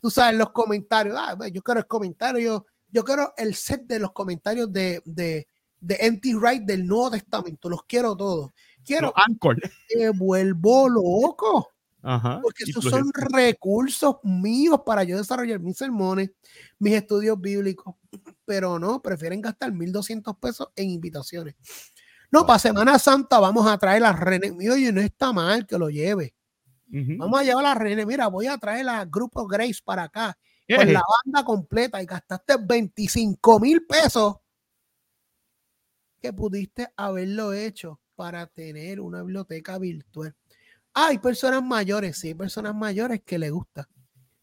Speaker 2: Tú sabes, los comentarios, ah, yo quiero el comentario, yo, quiero el set de los comentarios de, de, de Empty Right del Nuevo Testamento, los quiero todos. Quiero, que vuelvo loco. Porque esos son recursos míos para yo desarrollar mis sermones, mis estudios bíblicos, pero no, prefieren gastar 1.200 pesos en invitaciones. No, para Semana Santa vamos a traer a René. Oye, no está mal que lo lleve. Vamos a llevar a René. Mira, voy a traer a Grupo Grace para acá con la banda completa y gastaste 25 mil pesos que pudiste haberlo hecho para tener una biblioteca virtual. Hay personas mayores, sí, personas mayores que le gustan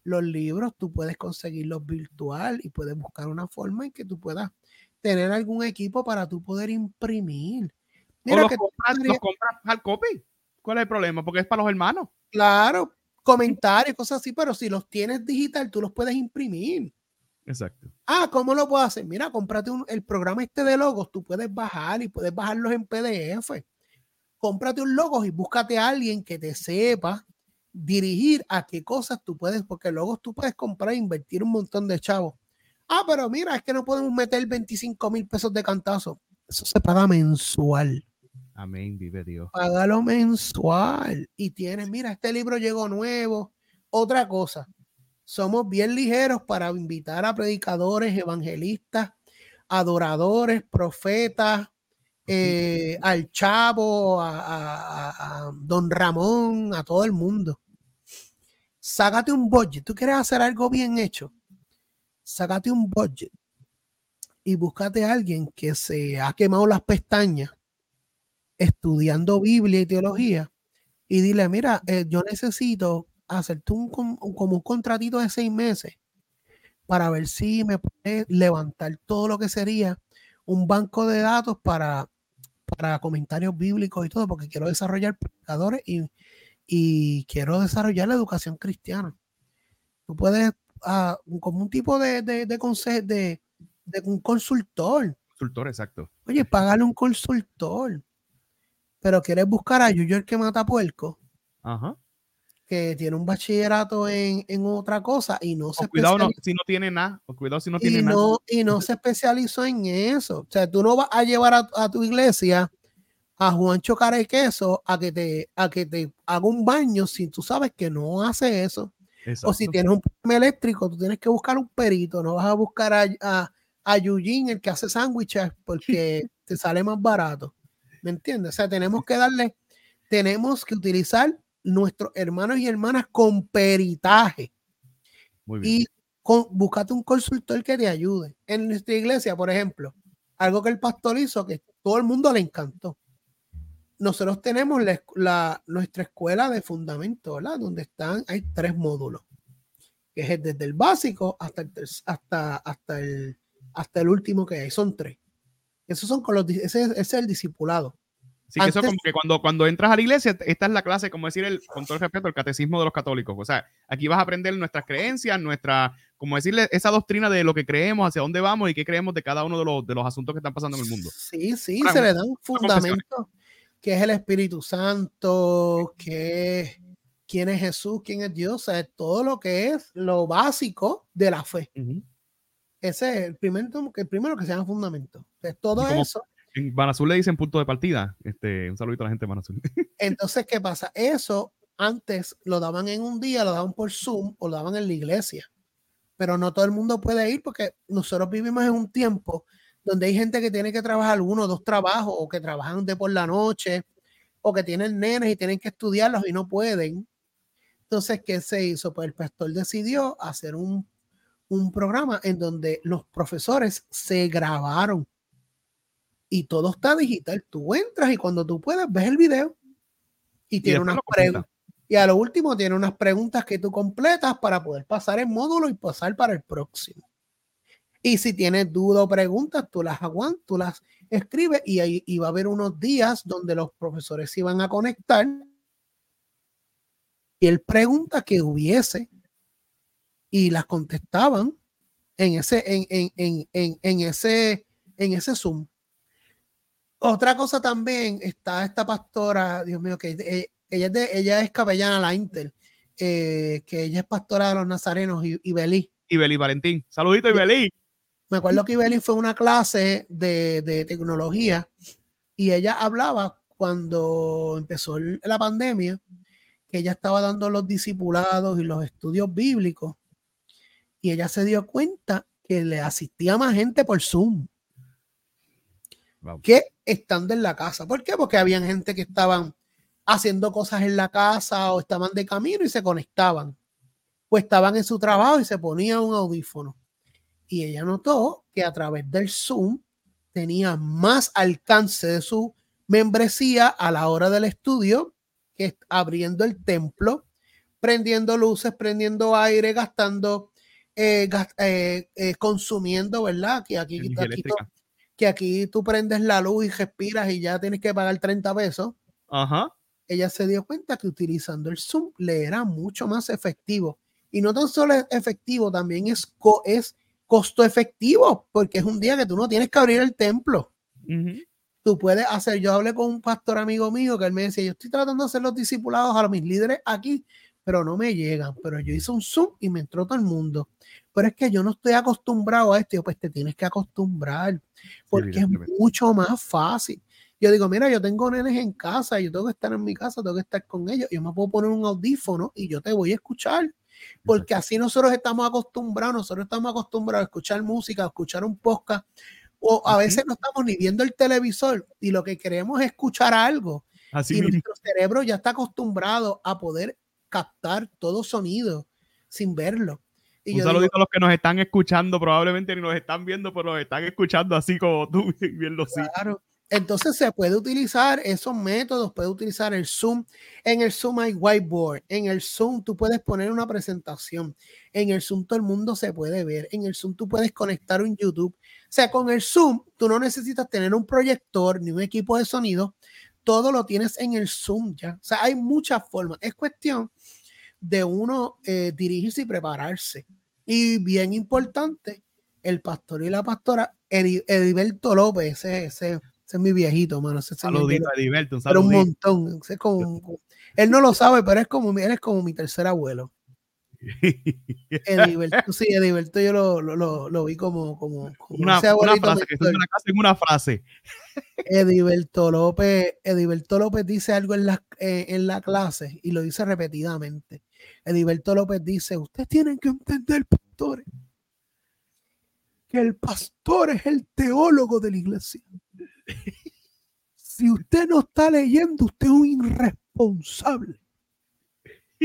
Speaker 2: los libros, tú puedes conseguirlos virtual y puedes buscar una forma en que tú puedas tener algún equipo para tú poder imprimir.
Speaker 1: Mira o los, compras, al copy. ¿Cuál es el problema? Porque es para los hermanos.
Speaker 2: Claro, comentarios, cosas así, pero si los tienes digital, tú los puedes imprimir.
Speaker 1: Exacto.
Speaker 2: Ah, ¿cómo lo puedo hacer? Mira, cómprate un, el programa este de logos, tú puedes bajar y puedes bajarlos en PDF cómprate un logo y búscate a alguien que te sepa dirigir a qué cosas tú puedes, porque luego tú puedes comprar e invertir un montón de chavos. Ah, pero mira, es que no podemos meter 25 mil pesos de cantazo. Eso se paga mensual.
Speaker 1: Amén, vive Dios.
Speaker 2: Págalo mensual. Y tienes, mira, este libro llegó nuevo. Otra cosa, somos bien ligeros para invitar a predicadores, evangelistas, adoradores, profetas, eh, al Chavo, a, Don Ramón, a todo el mundo. Sácate un budget. ¿Tú quieres hacer algo bien hecho? Sácate un budget y búscate a alguien que se ha quemado las pestañas estudiando Biblia y teología y dile, mira, eh, yo necesito hacerte un, como un contratito de seis meses para ver si me puedes levantar todo lo que sería un banco de datos para para comentarios bíblicos y todo, porque quiero desarrollar predicadores y, y quiero desarrollar la educación cristiana. Tú puedes, uh, como un tipo de, de, de, de, de un consultor.
Speaker 1: Consultor, exacto.
Speaker 2: Oye, págale un consultor. Pero quieres buscar a Yuyo el que mata puerco.
Speaker 1: Ajá
Speaker 2: que tiene un bachillerato en, en otra cosa y no se
Speaker 1: cuidado si no tiene nada, o cuidado si no tiene
Speaker 2: y
Speaker 1: nada.
Speaker 2: No, y no se especializó en eso. O sea, tú no vas a llevar a, a tu iglesia a Juancho Cara y Queso a que te a que te haga un baño si tú sabes que no hace eso. O si tienes un problema eléctrico, tú tienes que buscar un perito, no vas a buscar a, a, a Eugene, el que hace sándwiches, porque *laughs* te sale más barato. ¿Me entiendes? O sea, tenemos que darle, tenemos que utilizar nuestros hermanos y hermanas con peritaje. Y con, búscate un consultor que te ayude. En nuestra iglesia, por ejemplo, algo que el pastor hizo que todo el mundo le encantó. Nosotros tenemos la, nuestra escuela de fundamento, ¿verdad? Donde están, hay tres módulos, que es desde el básico hasta el, hasta, hasta el, hasta el último que hay, son tres. Esos son con los, ese es el discipulado.
Speaker 1: Sí, que eso como que cuando, cuando entras a la iglesia, esta es la clase, como decir, el, con todo el respeto, el catecismo de los católicos. O sea, aquí vas a aprender nuestras creencias, nuestra, como decirle, esa doctrina de lo que creemos, hacia dónde vamos y qué creemos de cada uno de los, de los asuntos que están pasando en el mundo.
Speaker 2: Sí, sí, se le da un fundamento, que es el Espíritu Santo, que es quién es Jesús, quién es Dios, o sea, todo lo que es lo básico de la fe. Ese es el, primer, el primero que se llama fundamento. todo eso
Speaker 1: en Banazul le dicen punto de partida. Este, un saludito a la gente de Banazul. *laughs*
Speaker 2: Entonces, ¿qué pasa? Eso antes lo daban en un día, lo daban por Zoom o lo daban en la iglesia. Pero no todo el mundo puede ir porque nosotros vivimos en un tiempo donde hay gente que tiene que trabajar uno o dos trabajos o que trabajan de por la noche. o que tienen nenes y tienen que estudiarlos y no pueden. Entonces, ¿qué se hizo? Pues el pastor decidió hacer un, un programa en donde los profesores se grabaron y todo está digital. Tú entras y cuando tú puedes ves el video y tiene unas preguntas. Y a lo último tiene unas preguntas que tú completas para poder pasar el módulo y pasar para el próximo. Y si tienes dudas o preguntas, tú las aguantas, tú las escribes y ahí y va a haber unos días donde los profesores se iban a conectar y él pregunta que hubiese y las contestaban en ese, en, en, en, en, ese, en ese Zoom. Otra cosa también está esta pastora, Dios mío, que eh, ella es, de, ella es capellana la Inter, eh, que ella es pastora de los nazarenos y, y Belí.
Speaker 1: Y Belí Valentín. Saludito, y Belí.
Speaker 2: Me acuerdo que Belí fue una clase de, de tecnología y ella hablaba cuando empezó la pandemia, que ella estaba dando los discipulados y los estudios bíblicos y ella se dio cuenta que le asistía más gente por Zoom que estando en la casa. ¿Por qué? Porque había gente que estaban haciendo cosas en la casa o estaban de camino y se conectaban. pues estaban en su trabajo y se ponía un audífono. Y ella notó que a través del Zoom tenía más alcance de su membresía a la hora del estudio que abriendo el templo, prendiendo luces, prendiendo aire, gastando, eh, eh, eh, consumiendo, ¿verdad? Que aquí, aquí, que aquí tú prendes la luz y respiras y ya tienes que pagar 30 pesos.
Speaker 1: Ajá.
Speaker 2: Ella se dio cuenta que utilizando el Zoom le era mucho más efectivo. Y no tan solo es efectivo, también es, es costo efectivo, porque es un día que tú no tienes que abrir el templo. Tú puedes hacer, yo hablé con un pastor amigo mío que él me decía, yo estoy tratando de hacer los discipulados a mis líderes aquí, pero no me llegan. Pero yo hice un Zoom y me entró todo el mundo pero es que yo no estoy acostumbrado a esto. pues te tienes que acostumbrar, porque es mucho más fácil. Yo digo, mira, yo tengo nenes en casa, yo tengo que estar en mi casa, tengo que estar con ellos. Yo me puedo poner un audífono y yo te voy a escuchar. Porque así nosotros estamos acostumbrados, nosotros estamos acostumbrados a escuchar música, a escuchar un podcast, o a veces no estamos ni viendo el televisor y lo que queremos es escuchar algo.
Speaker 1: Así
Speaker 2: y nuestro cerebro ya está acostumbrado a poder captar todo sonido sin verlo
Speaker 1: un saludito a los que nos están escuchando, probablemente ni nos están viendo, pero nos están escuchando así como tú, *laughs* viendo
Speaker 2: Claro. Entonces se puede utilizar esos métodos, puede utilizar el Zoom. En el Zoom hay whiteboard. En el Zoom tú puedes poner una presentación. En el Zoom todo el mundo se puede ver. En el Zoom tú puedes conectar un YouTube. O sea, con el Zoom tú no necesitas tener un proyector ni un equipo de sonido. Todo lo tienes en el Zoom ya. O sea, hay muchas formas. Es cuestión de uno eh, dirigirse y prepararse. Y bien importante, el pastor y la pastora, Ediberto López, ese, ese, es mi viejito, mano. Ese
Speaker 1: saludito, Ediberto, un
Speaker 2: Pero un montón. él no lo sabe, pero es como, él es como mi tercer abuelo. *laughs* Ediberto, sí, Ediberto yo lo, lo, lo, vi como, como,
Speaker 1: una, frase, que una, en una frase.
Speaker 2: Ediberto López, Ediberto López dice algo en la, eh, en la clase y lo dice repetidamente. Ediberto López dice, ustedes tienen que entender, pastores, que el pastor es el teólogo de la iglesia. Si usted no está leyendo, usted es un irresponsable.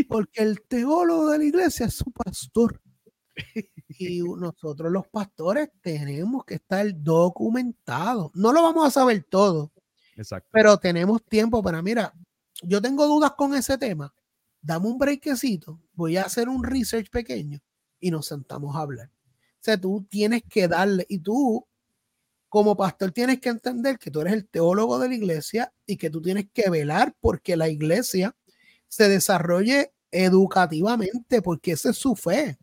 Speaker 2: Porque el teólogo de la iglesia es su pastor. Y nosotros los pastores tenemos que estar documentados. No lo vamos a saber todo.
Speaker 1: Exacto.
Speaker 2: Pero tenemos tiempo para, mira, yo tengo dudas con ese tema dame un breakcito, voy a hacer un research pequeño y nos sentamos a hablar. O sea, tú tienes que darle, y tú como pastor tienes que entender que tú eres el teólogo de la iglesia y que tú tienes que velar porque la iglesia se desarrolle educativamente, porque esa es su fe.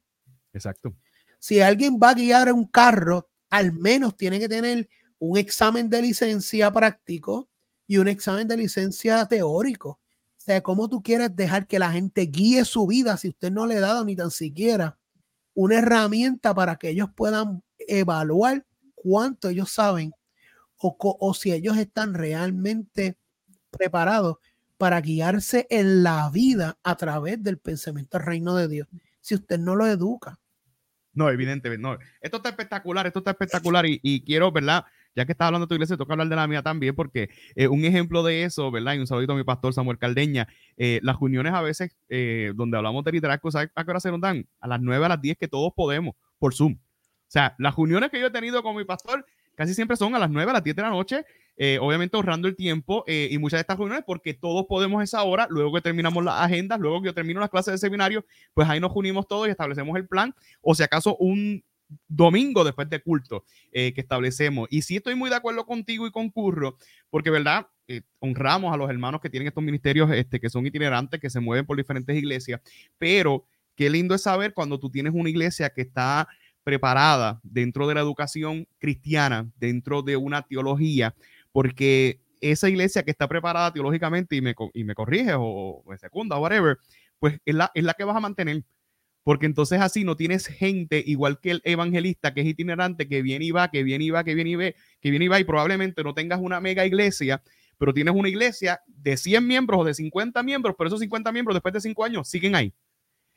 Speaker 1: Exacto.
Speaker 2: Si alguien va a guiar un carro, al menos tiene que tener un examen de licencia práctico y un examen de licencia teórico. O sea, ¿cómo tú quieres dejar que la gente guíe su vida si usted no le ha dado ni tan siquiera una herramienta para que ellos puedan evaluar cuánto ellos saben o, o si ellos están realmente preparados para guiarse en la vida a través del pensamiento del reino de Dios? Si usted no lo educa.
Speaker 1: No, evidentemente, no. Esto está espectacular, esto está espectacular y, quiero, ¿verdad? ya que estás hablando de tu iglesia, toca hablar de la mía también, porque eh, un ejemplo de eso, ¿verdad? Y un saludito a mi pastor Samuel Caldeña. Eh, las reuniones a veces, eh, donde hablamos de liderazgo, ¿sabes a qué hora se nos dan? A las 9, a las 10, que todos podemos, por Zoom. O sea, las reuniones que yo he tenido con mi pastor casi siempre son a las 9, a las 10 de la noche, obviamente ahorrando el tiempo y muchas de estas reuniones porque todos podemos esa hora, luego que terminamos las agendas, luego que yo termino las clases de seminario, pues ahí nos unimos todos y establecemos el plan, o si acaso un, domingo después de culto eh, que establecemos. Y sí estoy muy de acuerdo contigo y concurro, porque, ¿verdad? Eh, honramos a los hermanos que tienen estos ministerios este, que son itinerantes, que se mueven por diferentes iglesias, pero qué lindo es saber cuando tú tienes una iglesia que está preparada dentro de la educación cristiana, dentro de una teología, porque esa iglesia que está preparada teológicamente y me, y me corrige o, me secunda o whatever, pues es la, es la que vas a mantener porque entonces así no tienes gente igual que el evangelista que es itinerante, que viene y va, que viene y va, que viene y ve, que viene y va, y probablemente no tengas una mega iglesia, pero tienes una iglesia de 100 miembros o de 50 miembros, pero esos 50 miembros después de 5 años siguen ahí.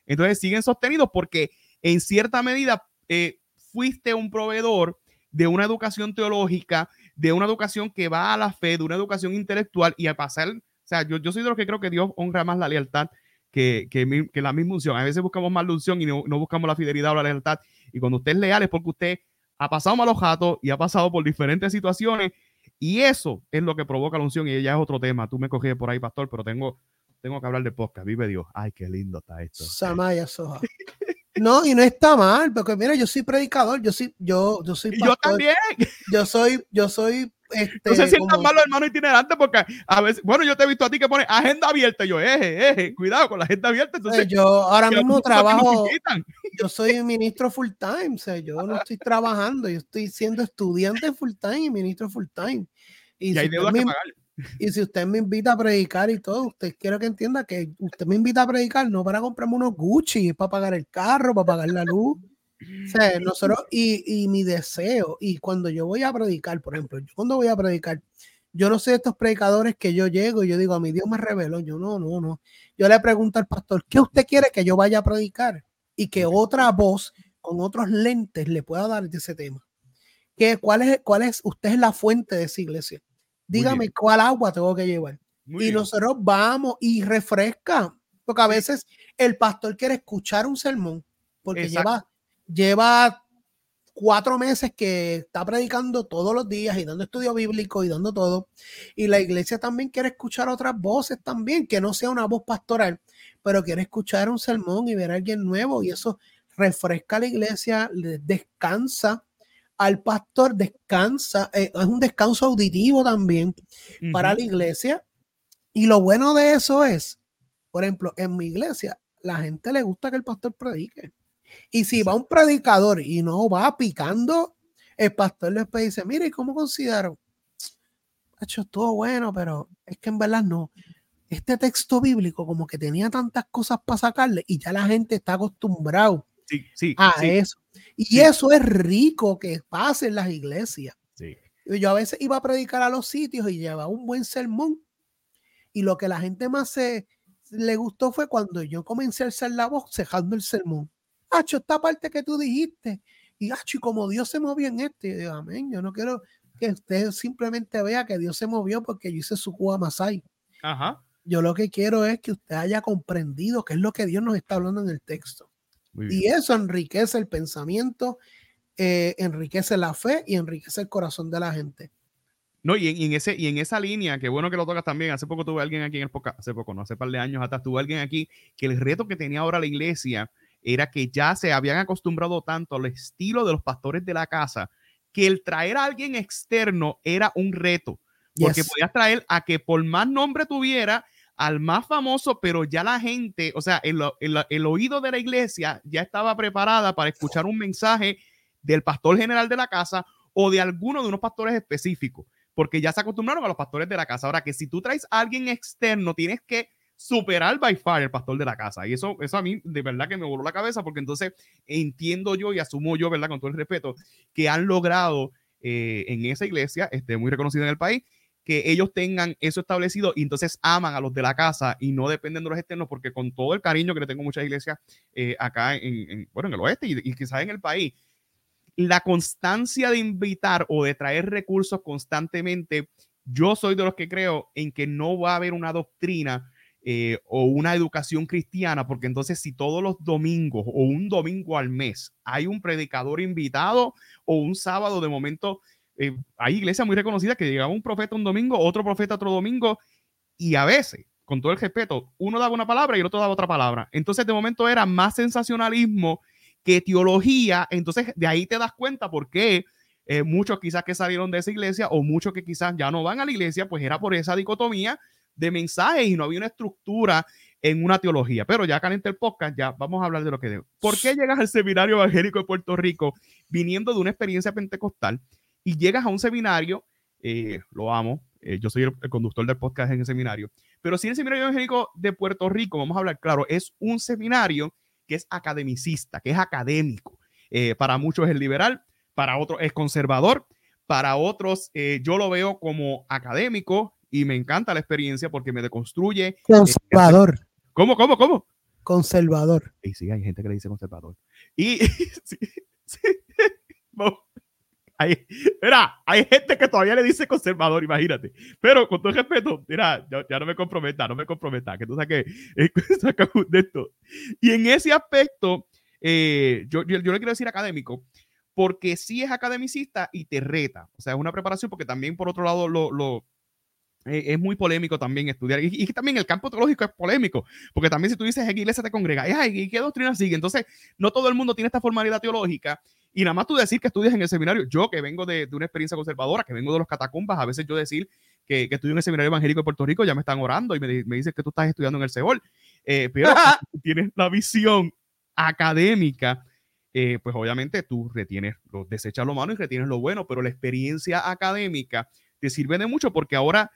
Speaker 1: Entonces siguen sostenidos porque en cierta medida eh, fuiste un proveedor de una educación teológica, de una educación que va a la fe, de una educación intelectual y a pasar, o sea, yo, yo soy de los que creo que Dios honra más la lealtad que, que, la misma unción. A veces buscamos más la unción y no, buscamos la fidelidad o la lealtad. Y cuando usted es leal es porque usted ha pasado malos jatos y ha pasado por diferentes situaciones. Y eso es lo que provoca la unción. Y ya es otro tema. Tú me cogí por ahí, pastor, pero tengo, tengo que hablar de podcast. Vive Dios. Ay, qué lindo está esto.
Speaker 2: Samaya Soja. *laughs* No, y no está mal, porque mira, yo soy predicador, yo soy, yo, yo soy
Speaker 1: Yo también.
Speaker 2: Yo soy, yo soy este,
Speaker 1: no se sientan mal los hermanos itinerantes porque a veces, bueno, yo te he visto a ti que pones agenda abierta. Yo, eje, eje, cuidado con la agenda abierta. Entonces,
Speaker 2: yo ahora mismo trabajo, yo soy ministro full time, o sea, yo no estoy trabajando, yo estoy siendo estudiante full time y ministro full time. Y, si Y si usted me invita a predicar y todo, usted quiero que entienda que usted me invita a predicar no para comprarme unos Gucci, es para pagar el carro, para pagar la luz. nosotros, y, y, mi deseo, y cuando yo voy a predicar, por ejemplo, yo cuando voy a predicar, yo no sé de estos predicadores que yo llego y yo digo, a mi Dios me reveló, yo no, no, no. Yo le pregunto al pastor, ¿qué usted quiere que yo vaya a predicar? Y que otra voz con otros lentes le pueda dar de ese tema. ¿Qué, cuál, es, ¿Cuál es? Usted es la fuente de esa iglesia. Dígame cuál agua tengo que llevar. y nosotros vamos y refresca, porque a veces el pastor quiere escuchar un sermón, porque lleva lleva cuatro meses que está predicando todos los días y dando estudio bíblico y dando todo. Y la iglesia también quiere escuchar otras voces también, que no sea una voz pastoral, pero quiere escuchar un sermón y ver a alguien nuevo y eso refresca a la iglesia, descansa al pastor, descansa, eh, es un descanso auditivo también para la iglesia. Y lo bueno de eso es, por ejemplo, en mi iglesia, la gente le gusta que el pastor predique. Y si va un predicador y no va picando, el pastor les dice, mire, ¿cómo considero? hecho estuvo bueno, pero es que en verdad no. Este texto bíblico como que tenía tantas cosas para sacarle y ya la gente está acostumbrado a eso. Y eso es rico que pase en las iglesias. Yo a veces iba a predicar a los sitios y llevaba un buen sermón. Y lo que la gente más se, le gustó fue cuando yo comencé a hacer la voz cejando el sermón esta parte que tú dijiste, y Hacho, y como Dios se movió en este, amén, yo no quiero que usted simplemente vea que Dios se movió porque yo hice su Cuba Masai. Ajá. Yo lo que quiero es que usted haya comprendido qué es lo que Dios nos está hablando en el texto. Y eso enriquece el pensamiento, eh, enriquece la fe y enriquece el corazón de la gente.
Speaker 1: No, y en, ese, y en esa línea, qué bueno que lo tocas también. Hace poco tuve alguien aquí en el podcast, hace poco, no, hace par de años atrás, tuve alguien aquí que el reto que tenía ahora la iglesia era que ya se habían acostumbrado tanto al estilo de los pastores de la casa que el traer a alguien externo era un reto, porque podías traer a que por más nombre tuviera al más famoso, pero ya la gente, o sea, el, el, oído de la iglesia ya estaba preparada para escuchar un mensaje del pastor general de la casa o de alguno de unos pastores específicos, porque ya se acostumbraron a los pastores de la casa. Ahora que si tú traes a alguien externo, tienes que superar by far el pastor de la casa. Y eso, eso a mí de verdad que me voló la cabeza porque entonces entiendo yo y asumo yo, ¿verdad? Con todo el respeto, que han logrado eh, en esa iglesia, este, muy reconocida en el país, que ellos tengan eso establecido y entonces aman a los de la casa y no dependen de los externos, porque con todo el cariño que le tengo a muchas iglesias eh, acá en, bueno, en el oeste y, y quizás en el país, la constancia de invitar o de traer recursos constantemente, yo soy de los que creo en que no va a haber una doctrina eh, o una educación cristiana, porque entonces si todos los domingos o un domingo al mes hay un predicador invitado o un sábado de momento, eh, hay iglesias muy reconocidas que llegaba un profeta un domingo, otro profeta otro domingo, y a veces, con todo el respeto, uno daba una palabra y el otro daba otra palabra. Entonces de momento era más sensacionalismo que teología, entonces de ahí te das cuenta por qué eh, muchos quizás que salieron de esa iglesia o muchos que quizás ya no van a la iglesia, pues era por esa dicotomía de mensajes y no había una estructura en una teología. Pero ya caliente el podcast, ya vamos a hablar de lo que debo. ¿Por qué llegas al seminario evangélico de Puerto Rico viniendo de una experiencia pentecostal y llegas a un seminario? Eh, lo amo, eh, yo soy el, el, conductor del podcast en el seminario, pero si el seminario evangélico de Puerto Rico, vamos a hablar claro, es un seminario que es academicista, que es académico. Eh, para muchos es liberal, para otros es conservador, para otros yo lo veo como académico y me encanta la experiencia porque me deconstruye.
Speaker 2: Conservador.
Speaker 1: ¿Cómo, cómo, cómo?
Speaker 2: Conservador.
Speaker 1: Y sí, hay gente que le dice conservador. Y *laughs* sí, sí. *laughs* Hay, mira, hay gente que todavía le dice conservador, imagínate. Pero con todo respeto, mira, ya, ya no me comprometa, no me comprometa, que tú saques *laughs* saca de esto. Y en ese aspecto, eh, yo, yo, yo, le quiero decir académico, porque sí es academicista y te reta. O sea, es una preparación porque también, por otro lado, lo, lo eh, es muy polémico también estudiar. Y, y, también el campo teológico es polémico, porque también si tú dices, ¿en qué iglesia te congrega? ¿y qué doctrina sigue? Entonces, no todo el mundo tiene esta formalidad teológica. Y nada más tú decir que estudias en el seminario, yo que vengo de, de una experiencia conservadora, que vengo de los catacumbas, a veces yo decir que, que estudio en el seminario evangélico de Puerto Rico, ya me están orando y me, me dicen que tú estás estudiando en el Seol. Eh, pero *laughs* tienes la visión académica, eh, pues obviamente tú retienes, lo, desechas lo malo y retienes lo bueno, pero la experiencia académica te sirve de mucho porque ahora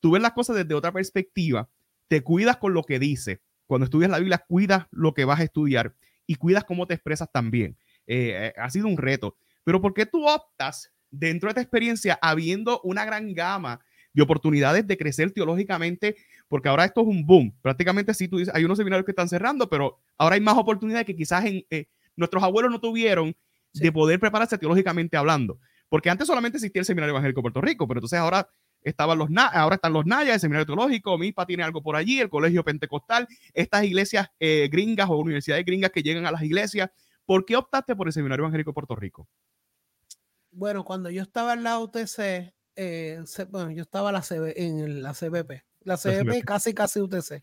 Speaker 1: tú ves las cosas desde otra perspectiva, te cuidas con lo que dices. Cuando estudias la Biblia, cuidas lo que vas a estudiar y cuidas cómo te expresas también. Eh, ha sido un reto. Pero ¿por qué tú optas dentro de esta experiencia habiendo una gran gama de oportunidades de crecer teológicamente? Porque ahora esto es un boom. Prácticamente sí, tú dices, hay unos seminarios que están cerrando, pero ahora hay más oportunidades que quizás en, eh, nuestros abuelos no tuvieron sí. de poder prepararse teológicamente hablando. Porque antes solamente existía el Seminario Evangélico de Puerto Rico, pero entonces ahora estaban los ahora están los Naya, el Seminario Teológico, MIPA tiene algo por allí, el Colegio Pentecostal, estas iglesias eh, gringas o universidades gringas que llegan a las iglesias. ¿Por qué optaste por el Seminario Evangélico de Puerto Rico?
Speaker 2: Bueno, cuando yo estaba en la UTC, eh, bueno, yo estaba la CB, en la CBP, la CBP, la CBP. casi casi UTC.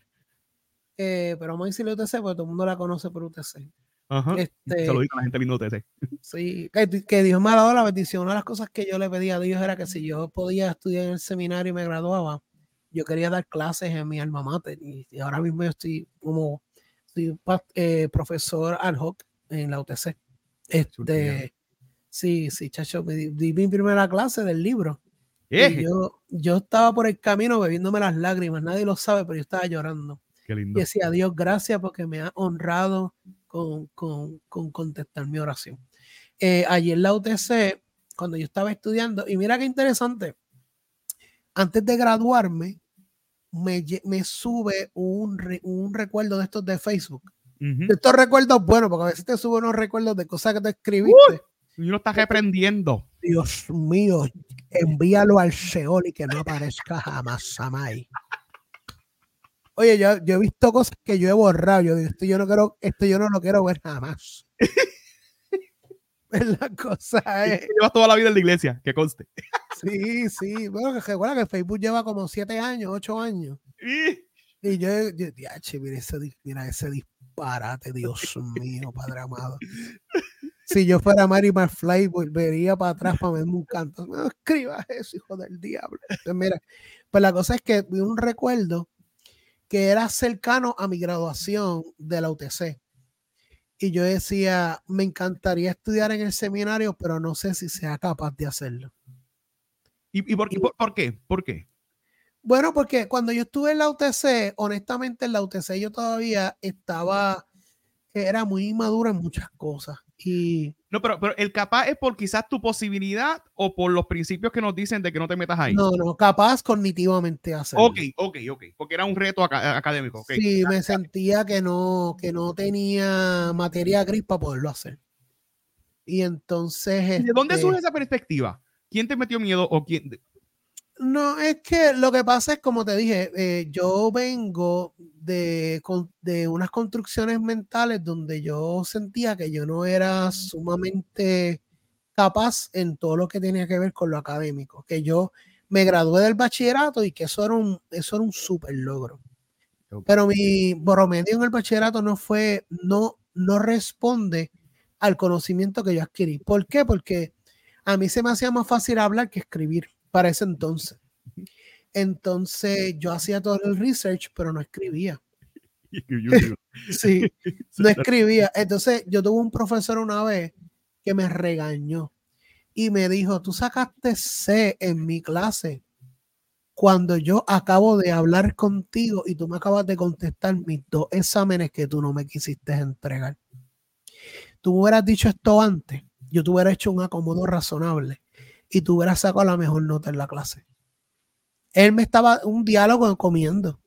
Speaker 2: Eh, pero vamos a decirle UTC porque todo el mundo la conoce por UTC.
Speaker 1: Ajá. Este, Se lo digo a la gente linda UTC.
Speaker 2: Sí, que, que, Dios me ha dado la bendición. Una de las cosas que yo le pedí a Dios era que si yo podía estudiar en el seminario y me graduaba, yo quería dar clases en mi alma mater. Y, y ahora mismo yo estoy como estoy, eh, profesor ad hoc en la UTC. Este, sí, sí, chacho, di, di, mi primera clase del libro. Y yo, yo estaba por el camino bebiéndome las lágrimas, nadie lo sabe, pero yo estaba llorando.
Speaker 1: Qué lindo.
Speaker 2: Y decía, Dios, gracias porque me ha honrado con, con, con contestar mi oración. Eh, allí en la UTC, cuando yo estaba estudiando, y mira qué interesante, antes de graduarme, me, me sube un, un recuerdo de estos de Facebook. Uh -huh. Estos recuerdos buenos, porque a veces te suben unos recuerdos de cosas que te escribiste.
Speaker 1: Uh, y uno está reprendiendo.
Speaker 2: Dios mío, envíalo al Seol y que no aparezca jamás, Samay. Oye, yo, yo, he visto cosas que yo he borrado. Yo digo, esto yo no quiero, esto yo no lo quiero ver jamás. *laughs* la cosa es.
Speaker 1: Llevas toda la vida en la iglesia, que conste.
Speaker 2: Sí, sí. Bueno, que recuerda que Facebook lleva como siete años, ocho años. *laughs* Y yo, yo diache, mira ese, mira ese disparate, Dios mío, Padre amado. *laughs* Si yo fuera Mary McFly, volvería para atrás para verme un canto. No escribas eso, hijo del diablo. Entonces, mira, pues la cosa es que vi un recuerdo que era cercano a mi graduación de la UTC. Y yo decía, me encantaría estudiar en el seminario, pero no sé si sea capaz de hacerlo.
Speaker 1: ¿Y, y, por, y por, por, qué? ¿Por qué?
Speaker 2: Bueno, porque cuando yo estuve en la UTC, honestamente en la UTC yo todavía estaba, era muy inmadura en muchas cosas. Y
Speaker 1: no, pero, pero el capaz es por quizás tu posibilidad o por los principios que nos dicen de que no te metas ahí.
Speaker 2: No, no, capaz cognitivamente hacerlo.
Speaker 1: Ok, ok, ok, porque era un reto acá, académico. Okay.
Speaker 2: Sí, me sentía que no, que no tenía materia gris para poderlo hacer. Y entonces...
Speaker 1: ¿De dónde
Speaker 2: este,
Speaker 1: surge esa perspectiva? ¿Quién te metió miedo o quién?
Speaker 2: No, es que lo que pasa es, como te dije, eh, yo vengo de, de unas construcciones mentales donde yo sentía que yo no era sumamente capaz en todo lo que tenía que ver con lo académico, que yo me gradué del bachillerato y que eso era un, eso era un súper logro. Pero mi promedio en el bachillerato no fue, no, no responde al conocimiento que yo adquirí. ¿Por qué? Porque a mí se me hacía más fácil hablar que escribir para ese entonces. Entonces yo hacía todo el research, pero no escribía. *laughs* Sí, no escribía. Entonces yo tuve un profesor una vez que me regañó y me dijo, tú sacaste C en mi clase cuando yo acabo de hablar contigo y tú me acabas de contestar mis dos exámenes que tú no me quisiste entregar. Tú me hubieras dicho esto antes, yo te hubiera hecho un acomodo razonable y tú hubieras sacado la mejor nota en la clase. Él me estaba un diálogo comiendo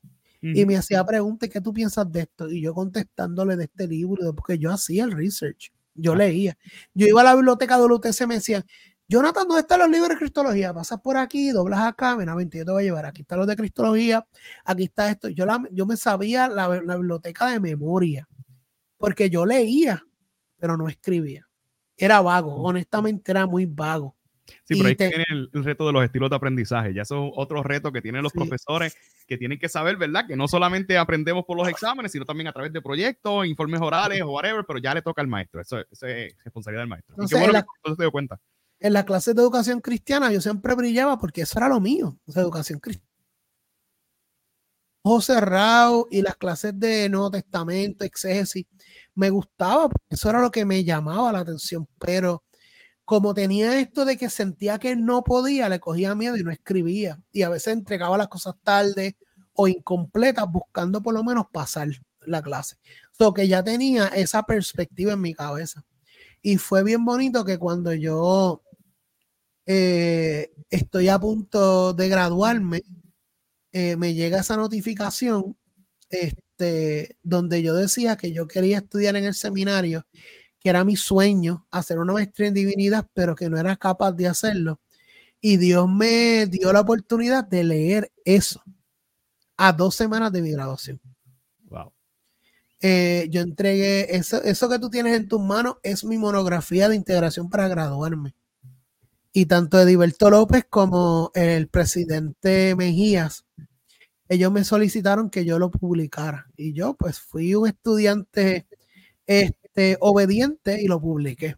Speaker 2: y me hacía preguntas, ¿qué tú piensas de esto? Y yo contestándole de este libro, porque yo hacía el research, yo leía. Yo iba a la biblioteca de UTC, me decían, Jonathan, ¿dónde están los libros de Cristología? Pasas por aquí, doblas acá, mira, vente, yo te voy a llevar. Aquí están los de Cristología, aquí está esto. Yo, la- yo me sabía la, la biblioteca de memoria, porque yo leía, pero no escribía. Era vago, honestamente era muy vago.
Speaker 1: Sí, pero
Speaker 2: Y
Speaker 1: ahí
Speaker 2: te-
Speaker 1: tiene el, el reto de los estilos de aprendizaje. Ya eso es otro reto que tienen los
Speaker 2: Sí.
Speaker 1: profesores que tienen que saber, ¿verdad? Que no solamente aprendemos por los exámenes, sino también a través de proyectos, informes orales o whatever, pero ya le toca al maestro. Eso, eso es responsabilidad del maestro. Y
Speaker 2: Entonces,
Speaker 1: qué bueno
Speaker 2: en la-
Speaker 1: que te dio cuenta.
Speaker 2: En las clases de educación cristiana yo siempre brillaba porque eso era lo mío, o sea, educación cristiana. Ojo cerrado y las clases de Nuevo Testamento, exégesis, me gustaba porque eso era lo que me llamaba la atención, pero como tenía esto de que sentía que no podía, le cogía miedo y no escribía. Y a veces entregaba las cosas tarde o incompletas buscando por lo menos pasar la clase. So que ya tenía esa perspectiva en mi cabeza. Y fue bien bonito que cuando yo eh, estoy a punto de graduarme, eh, me llega esa notificación este, donde yo decía que yo quería estudiar en el seminario, que era mi sueño, hacer una maestría en divinidad, pero que no era capaz de hacerlo. Y Dios me dio la oportunidad de leer eso a dos semanas de mi graduación.
Speaker 1: Wow.
Speaker 2: Eh, yo entregué eso, eso que tú tienes en tus manos es mi monografía de integración para graduarme. Y tanto Ediberto López como el presidente Mejías, ellos me solicitaron que yo lo publicara. Y yo pues fui un estudiante este, obediente y lo publiqué.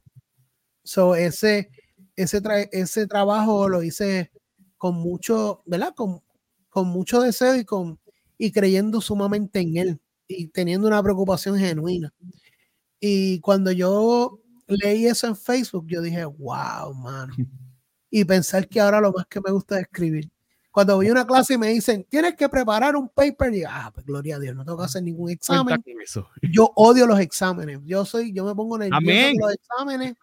Speaker 2: So, ese, ese, tra- ese trabajo lo hice con mucho, ¿verdad? Con, con mucho deseo y, con, y creyendo sumamente en él y teniendo una preocupación genuina. Y cuando yo leí eso en Facebook, yo dije, wow, mano. Y pensar que ahora lo más que me gusta es escribir. Cuando voy a una clase y me dicen, tienes que preparar un paper, y ah, pues gloria a Dios, no tengo que hacer ningún examen. *laughs* Yo odio los exámenes. Yo soy, yo me pongo nervioso
Speaker 1: Amén.
Speaker 2: con los exámenes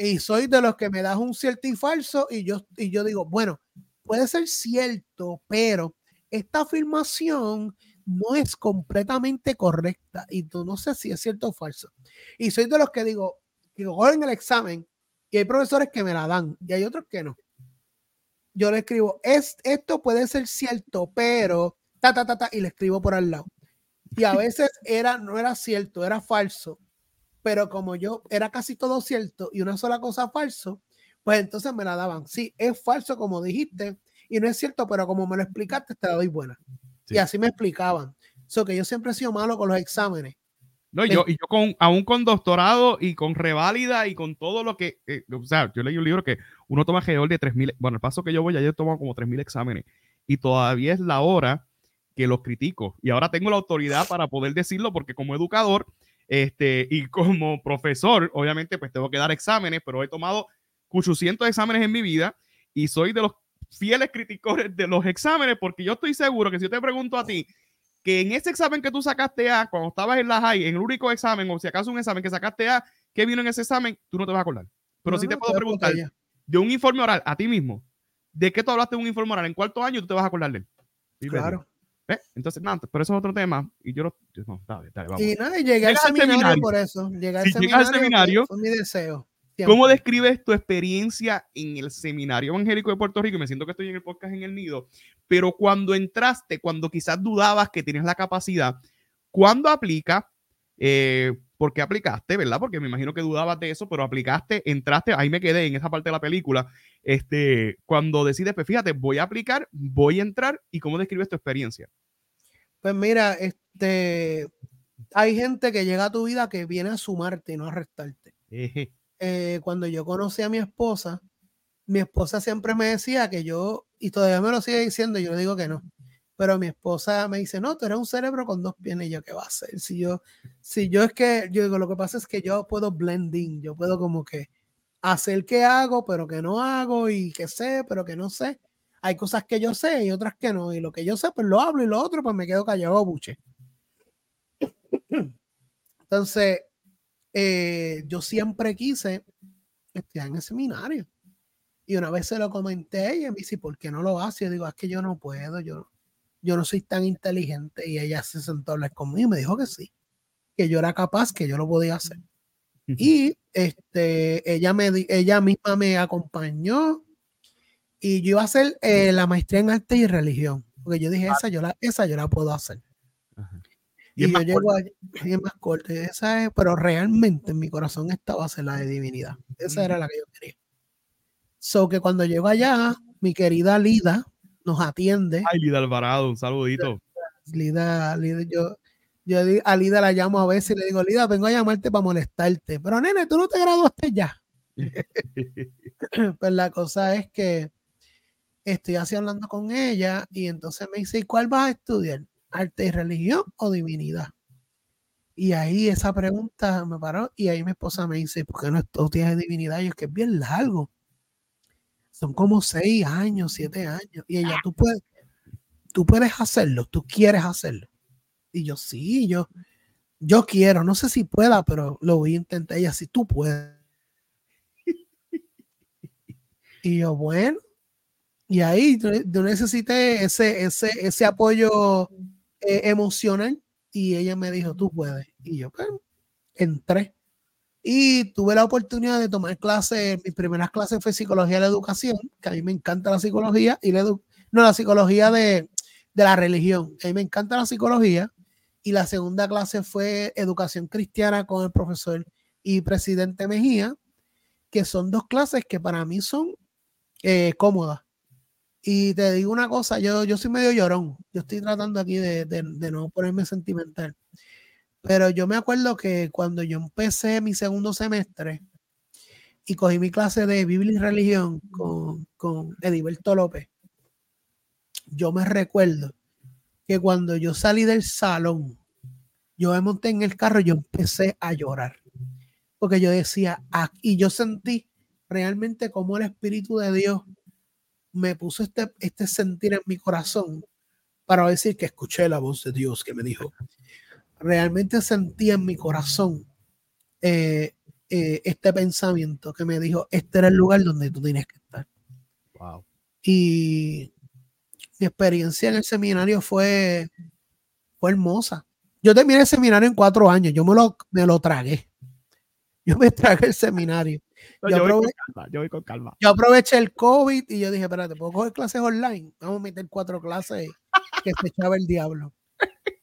Speaker 2: y soy de los que me das un cierto y falso y yo, y yo digo, bueno, puede ser cierto, pero esta afirmación no es completamente correcta y tú no sé si es cierto o falso. Y soy de los que digo, que cogen el examen y hay profesores que me la dan y hay otros que no. Yo le escribo, es, esto puede ser cierto, pero ta, ta, ta, ta, y le escribo por al lado. Y a *laughs* veces era, no era cierto, era falso. Pero como yo era casi todo cierto y una sola cosa falso, pues entonces me la daban. Sí, es falso como dijiste y no es cierto, pero como me lo explicaste, te la doy buena.
Speaker 1: Sí.
Speaker 2: Y así me explicaban. So que yo siempre he sido malo con los exámenes.
Speaker 1: No, y yo, y yo con, aún con doctorado y con reválida y con todo lo que, eh, o sea, yo leí un libro que uno toma alrededor de 3.000, bueno, el paso que yo voy, he tomado como 3.000 exámenes y todavía es la hora que los critico. Y ahora tengo la autoridad para poder decirlo porque como educador este, y como profesor, obviamente, pues tengo que dar exámenes, pero he tomado 800 exámenes en mi vida y soy de los fieles críticos de los exámenes porque yo estoy seguro que si yo te pregunto a ti, que en ese examen que tú sacaste A, cuando estabas en la high, en el único examen, o si acaso un examen que sacaste A, ¿qué vino en ese examen? Tú no te vas a acordar. Pero
Speaker 2: No,
Speaker 1: si te
Speaker 2: no,
Speaker 1: puedo
Speaker 2: te
Speaker 1: preguntar de un informe oral a ti mismo, ¿de qué tú hablaste de un informe oral? ¿En cuarto año tú te vas a acordar de él?
Speaker 2: Claro.
Speaker 1: ¿Eh? Entonces, nada, pero eso es otro tema. Y yo lo. yo- No, dale, dale, vamos.
Speaker 2: Y nada, llegué al seminario,
Speaker 1: seminario.
Speaker 2: por eso. Llegué al
Speaker 1: Si
Speaker 2: seminario,
Speaker 1: al seminario-
Speaker 2: fue mi deseo.
Speaker 1: ¿Cómo describes tu experiencia en el Seminario Evangélico de Puerto Rico? Y me siento que estoy en el podcast en el nido, pero cuando entraste, cuando quizás dudabas que tienes la capacidad, ¿cuándo aplica? Eh, ¿Por qué aplicaste, verdad? Porque me imagino que dudabas de eso, pero aplicaste, entraste, ahí me quedé en esa parte de la película. Este, cuando decides, pues fíjate, voy a aplicar, voy a entrar, ¿y cómo describes tu experiencia?
Speaker 2: Pues mira, este, hay gente que llega a tu vida que viene a sumarte y no a restarte. Eh, cuando yo conocí a mi esposa, mi esposa siempre me decía que yo, y todavía me lo sigue diciendo, yo le digo que no, pero mi esposa me dice, no, tú eres un cerebro con dos piernas, y yo, ¿qué va a hacer? Si yo, si yo es que, yo digo, lo que pasa es que yo puedo blending, yo puedo como que hacer que hago, pero que no hago, y que sé, pero que no sé. Hay cosas que yo sé y otras que no, y lo que yo sé, pues lo hablo, y lo otro, pues me quedo callado buche. *clears throat* Entonces, eh, yo siempre quise estudiar en el seminario. Y una vez se lo comenté y me dice, ¿por qué no lo hace? Yo digo, es que yo no puedo, yo, yo no soy tan inteligente. Y ella se sentó a hablar conmigo y me dijo que sí, que yo era capaz, que yo lo podía hacer. Y este, ella, me, ella misma me acompañó y yo iba a hacer eh, la maestría en arte y religión, porque yo dije, esa yo la, esa yo la puedo hacer. Y, yo llego a, es más corta, esa es, pero realmente en mi corazón estaba a ser la de divinidad. Esa era la que yo quería. So que cuando llego allá, mi querida Lida nos atiende.
Speaker 1: Ay, Lida Alvarado, un saludito.
Speaker 2: Lida, Lida, yo, yo a Lida la llamo a veces y le digo, Lida, vengo a llamarte para molestarte. Pero nene, tú no te graduaste ya. *laughs* pues la cosa es que estoy así hablando con ella y entonces me dice, ¿y cuál vas a estudiar? arte y religión o divinidad? Y ahí esa pregunta me paró y ahí mi esposa me dice, ¿por qué no estudias divinidad? Y es que es bien largo. Son como seis años, siete años. Y ella, tú puedes, tú puedes hacerlo, tú quieres hacerlo. Y yo, sí, yo, yo quiero, no sé si pueda, pero lo voy a intentar. Ella, sí, tú puedes. Y yo, bueno, y ahí yo necesité ese, ese, ese apoyo eh, emocional y ella me dijo, tú puedes. Y yo pues, entré. Y tuve la oportunidad de tomar clases, mis primeras clases fue psicología de la educación, que a mí me encanta la psicología, y la no, la psicología de, de la religión, a mí me encanta la psicología, y la segunda clase fue educación cristiana con el profesor y presidente Mejía, que son dos clases que para mí son eh, cómodas. Y te digo una cosa, yo, yo soy medio llorón. Yo estoy tratando aquí de, de, no ponerme sentimental. Pero yo me acuerdo que cuando yo empecé mi segundo semestre y cogí mi clase de Biblia y religión con, con Ediberto López, yo me recuerdo que cuando yo salí del salón, yo me monté en el carro y yo empecé a llorar. Porque yo decía, y yo sentí realmente como el Espíritu de Dios me puso este, este sentir en mi corazón para decir que escuché la voz de Dios que me dijo. Realmente sentí en mi corazón eh, eh, este pensamiento que me dijo, este era el lugar donde tú tienes que estar. Y mi experiencia en el seminario fue, fue hermosa. Yo terminé el seminario en cuatro años, yo me lo, me lo tragué. Yo me tragué el seminario *laughs*
Speaker 1: yo, voy con calma,
Speaker 2: yo, aproveché el COVID y yo dije, espérate, ¿puedo coger clases online? Vamos a meter cuatro clases que se echaba el diablo.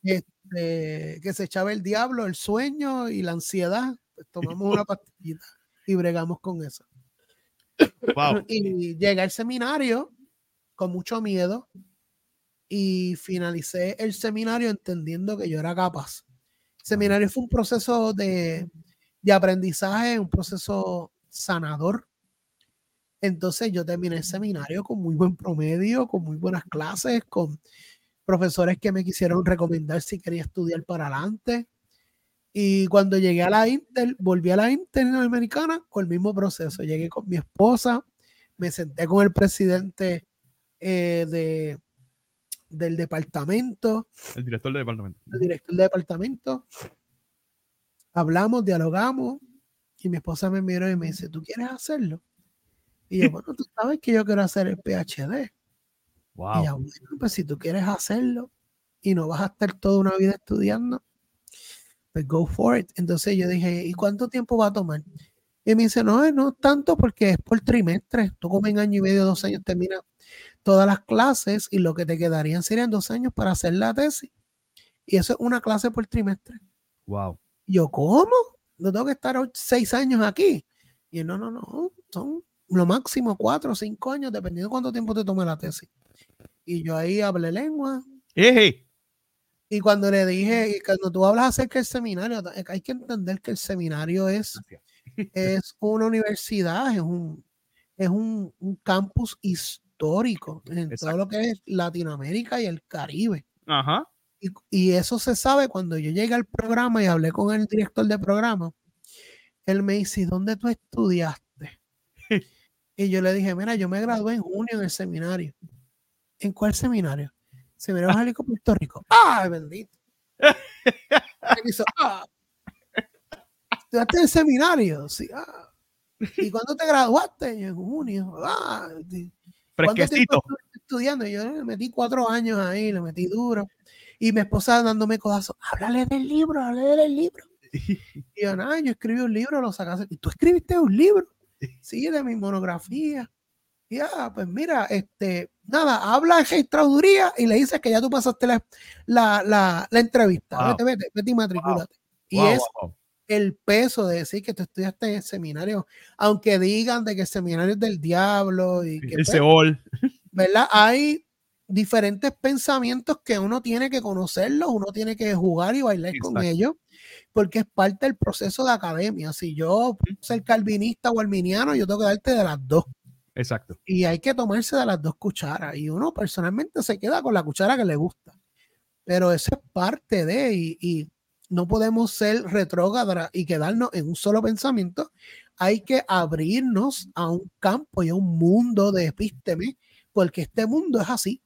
Speaker 2: Este, *laughs* que se echaba el diablo, el sueño y la ansiedad. Pues tomamos una pastillita y bregamos con eso. *clears throat* Y llegué al seminario con mucho miedo y finalicé el seminario entendiendo que yo era capaz. El seminario fue un proceso de, de aprendizaje, un proceso sanador. Entonces yo terminé el seminario con muy buen promedio, con muy buenas clases, con profesores que me quisieron recomendar si quería estudiar para adelante. Y cuando llegué a la Inter, volví a la Interamericana con el mismo proceso. Llegué con mi esposa, me senté con el presidente eh, de, del departamento.
Speaker 1: El director del departamento.
Speaker 2: El director del departamento. Hablamos, dialogamos, y mi esposa me miró y me dice, ¿tú quieres hacerlo? Y yo, *laughs* bueno, tú sabes que yo quiero hacer el PhD. Wow. Y yo, bueno, pues si tú quieres hacerlo y no vas a estar toda una vida estudiando, pues go for it. Entonces yo dije, ¿y cuánto tiempo va a tomar? Y me dice, no, no tanto porque es por trimestre. Tú como en año y medio, dos años terminas todas las clases y lo que te quedarían serían dos años para hacer la tesis. Y eso es una clase por trimestre.
Speaker 1: Wow.
Speaker 2: Yo, ¿cómo? No tengo que estar seis años aquí. Y no, no, no, son lo máximo cuatro o cinco años, dependiendo de cuánto tiempo te tome la tesis. Y yo ahí hablé lengua.
Speaker 1: Eje.
Speaker 2: Y cuando le dije, y cuando tú hablas acerca del seminario, hay que entender que el seminario es, es una universidad, es un, es un, un campus histórico en todo lo que es Latinoamérica y el Caribe.
Speaker 1: Ajá.
Speaker 2: Y, y, eso se sabe cuando yo llegué al programa y hablé con el director del programa. Él me dice, ¿dónde tú estudiaste? *laughs* y yo le dije, mira, yo me gradué en junio en el seminario. ¿En cuál seminario? Seminario Evangélico Puerto Rico. ¡Ay, bendito! ah. ¿Estudiaste en el seminario? Sí. Ah. ¿Y cuándo te graduaste? en junio. Ah.
Speaker 1: Fresquecito.
Speaker 2: Estudiando. Yo le metí cuatro años ahí, le metí duro. Y mi esposa dándome codazos. Háblale del libro, háblale del libro. *laughs* Y yo, nada, yo escribí un libro, lo sacaste. ¿Y tú escribiste un libro? *laughs* Sí, de mi monografía. Ya, pues mira, este, nada, habla en registraduría y le dices que ya tú pasaste la, la, la, entrevista. Vete, vete, vete y matriculate. Y es el peso de decir que tú estudiaste en seminario, aunque digan de que el seminario es del diablo y que
Speaker 1: el pues, Seol.
Speaker 2: ¿Verdad? Hay diferentes pensamientos que uno tiene que conocerlos, uno tiene que jugar y bailar con ellos, porque es parte del proceso de academia. Si yo ser calvinista o arminiano, yo tengo que darte de las dos.
Speaker 1: Exacto.
Speaker 2: Y hay que tomarse de las dos cucharas. Y uno personalmente se queda con la cuchara que le gusta. Pero eso es parte de, y, no podemos ser retrógradas y quedarnos en un solo pensamiento. Hay que abrirnos a un campo y a un mundo de epísteme, porque este mundo es así,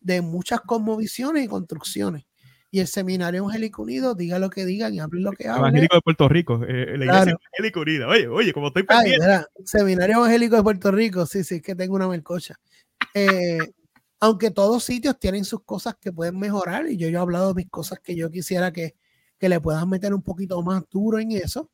Speaker 2: de muchas cosmovisiones y construcciones y el Seminario Evangélico Unido, diga lo que digan y hable lo que hable.
Speaker 1: Evangélico de Puerto Rico, eh, la Iglesia Evangélico Unida. Oye, oye, como estoy pendiente.
Speaker 2: Seminario Evangélico de Puerto Rico, sí, sí, que tengo una melcocha. Eh, aunque todos sitios tienen sus cosas que pueden mejorar, y yo, yo he hablado de mis cosas que yo quisiera que, que le puedan meter un poquito más duro en eso.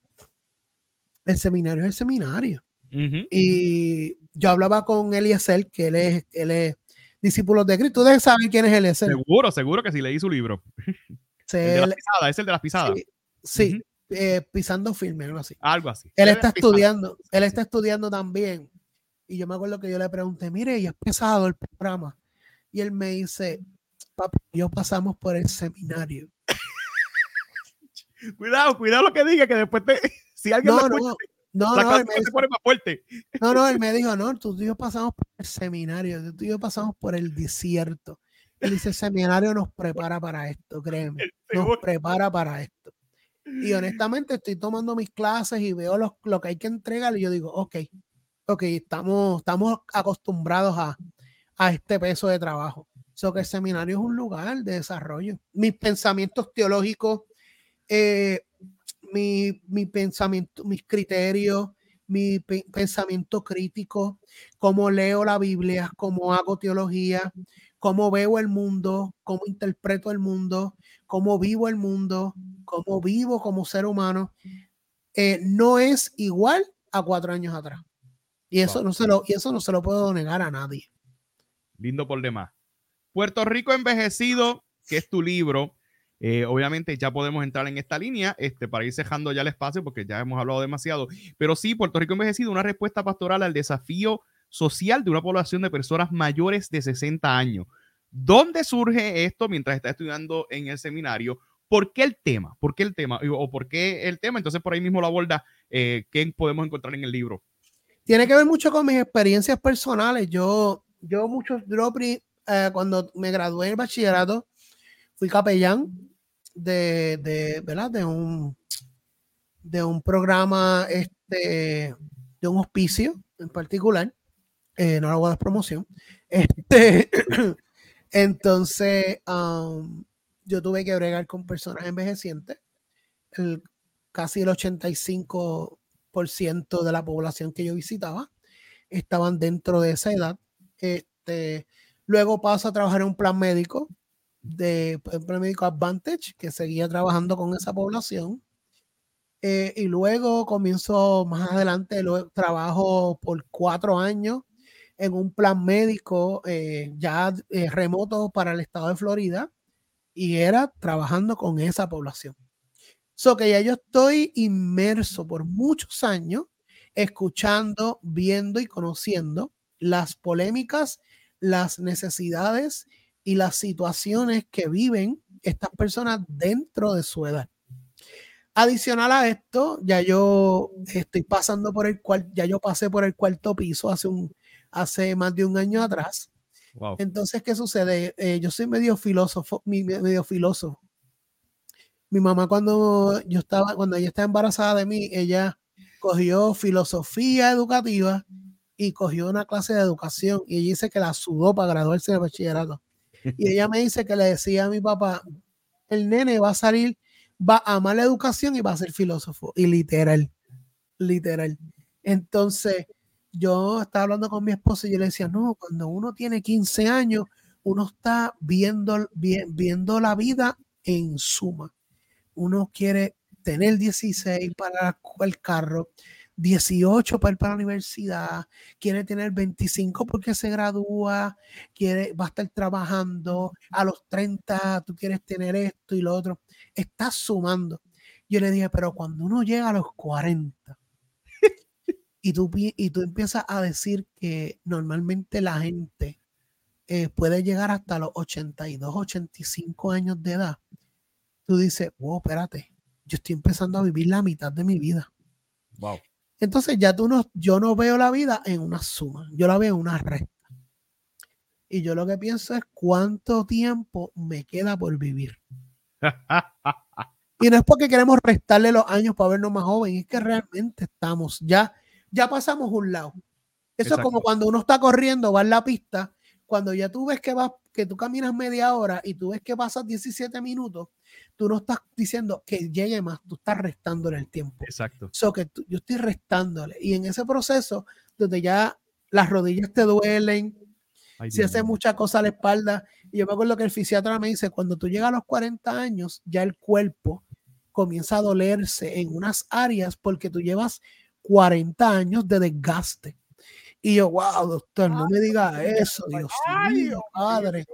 Speaker 2: El seminario es el seminario. Y yo hablaba con Eliezer, que él es, él es discípulos de Cristo. Ustedes saben quién es él.
Speaker 1: Seguro, seguro que sí leí su libro. *laughs* el de las pisadas, es el de las pisadas.
Speaker 2: Sí, eh, pisando firme, algo así.
Speaker 1: Algo así.
Speaker 2: Él está estudiando, él está estudiando también. Y yo me acuerdo que yo le pregunté, mire, y es pesado el programa. Y él me dice, papi, yo pasamos por el seminario. *laughs*
Speaker 1: cuidado, cuidado lo que diga, que después te, *laughs* si alguien
Speaker 2: no, no, no, no, él me
Speaker 1: más fuerte.
Speaker 2: no, no, él me dijo, no, tú y yo pasamos por el seminario, tú y yo pasamos por el desierto. Él dice, el seminario nos prepara para esto, créeme, *laughs* nos prepara para esto. Y honestamente estoy tomando mis clases y veo lo que hay que entregar y yo digo, ok, ok, estamos, estamos acostumbrados a, a este peso de trabajo. So que el seminario es un lugar de desarrollo. Mis pensamientos teológicos eh, mi, pensamiento, mis criterios, mi pensamiento crítico, cómo leo la Biblia, cómo hago teología, cómo veo el mundo, cómo interpreto el mundo, cómo vivo el mundo, cómo vivo como ser humano, eh, no es igual a cuatro años atrás. Y eso, no se lo, y eso no se lo puedo negar a nadie.
Speaker 1: Lindo por demás. Puerto Rico envejecido, que es tu libro, eh, obviamente ya podemos entrar en esta línea este, para ir cejando ya el espacio porque ya hemos hablado demasiado. Pero sí, Puerto Rico envejecido, una respuesta pastoral al desafío social de una población de personas mayores de 60 años. ¿Dónde surge esto mientras está estudiando en el seminario? ¿Por qué el tema? ¿Por qué el tema? ¿O por qué el tema? Entonces por ahí mismo lo aborda. Eh, ¿Qué podemos encontrar en el libro?
Speaker 2: Tiene que ver mucho con mis experiencias personales. Yo, yo muchos, eh, cuando me gradué en bachillerato, fui capellán de, de, ¿verdad? de un de un programa este de un hospicio en particular eh, no lo voy a dar promoción *laughs* este *coughs* entonces um, yo tuve que bregar con personas envejecientes el, casi el 85% de la población que yo visitaba estaban dentro de esa edad este luego paso a trabajar en un plan médico de Plan Médico Advantage, que seguía trabajando con esa población. Eh, y luego comienzo más adelante, luego, trabajo por cuatro años en un plan médico eh, ya eh, remoto para el estado de Florida y era trabajando con esa población. So que ya yo estoy inmerso por muchos años escuchando, viendo y conociendo las polémicas, las necesidades y las situaciones que viven estas personas dentro de su edad. Adicional a esto, ya yo estoy pasando por el cual, ya yo pasé por el cuarto piso hace un, hace más de un año atrás. Entonces, ¿qué sucede? Eh, yo soy medio filósofo, medio filósofo. Mi mamá cuando yo estaba, cuando ella estaba embarazada de mí, ella cogió filosofía educativa y cogió una clase de educación y ella dice que la sudó para graduarse de bachillerato. Y ella me dice que le decía a mi papá, el nene va a salir va a amar la educación y va a ser filósofo. Y literal, literal. Entonces, yo estaba hablando con mi esposa y yo le decía, no, cuando uno tiene 15 años, uno está viendo, viendo la vida en suma. Uno quiere tener 16 para el carro, 18 para ir para la universidad, quiere tener 25 porque se gradúa, quiere, va a estar trabajando, a los 30 tú quieres tener esto y lo otro, estás sumando. Yo le dije, pero cuando uno llega a los 40 y tú, y tú empiezas a decir que normalmente la gente eh, puede llegar hasta los 82, 85 años de edad, tú dices, wow, espérate, yo estoy empezando a vivir la mitad de mi vida. Wow. Entonces ya tú no, yo no veo la vida en una suma, yo la veo en una recta. Y yo lo que pienso es cuánto tiempo me queda por vivir. *laughs* y no es porque queremos restarle los años para vernos más jóvenes, es que realmente estamos, ya, ya pasamos un lado. Eso es como cuando uno está corriendo, va en la pista, cuando ya tú ves que vas, que tú caminas media hora y tú ves que pasas 17 minutos, tú no estás diciendo que llegue más, tú estás restándole el tiempo.
Speaker 1: Exacto.
Speaker 2: So que yo estoy restándole. Y en ese proceso, donde ya las rodillas te duelen, si hace mucha cosa a la espalda, y yo me acuerdo que el fisiatra me dice, cuando tú llegas a los 40 años, ya el cuerpo comienza a dolerse en unas áreas porque tú llevas 40 años de desgaste. Y yo, wow, doctor, no me diga eso, Dios mío, padre.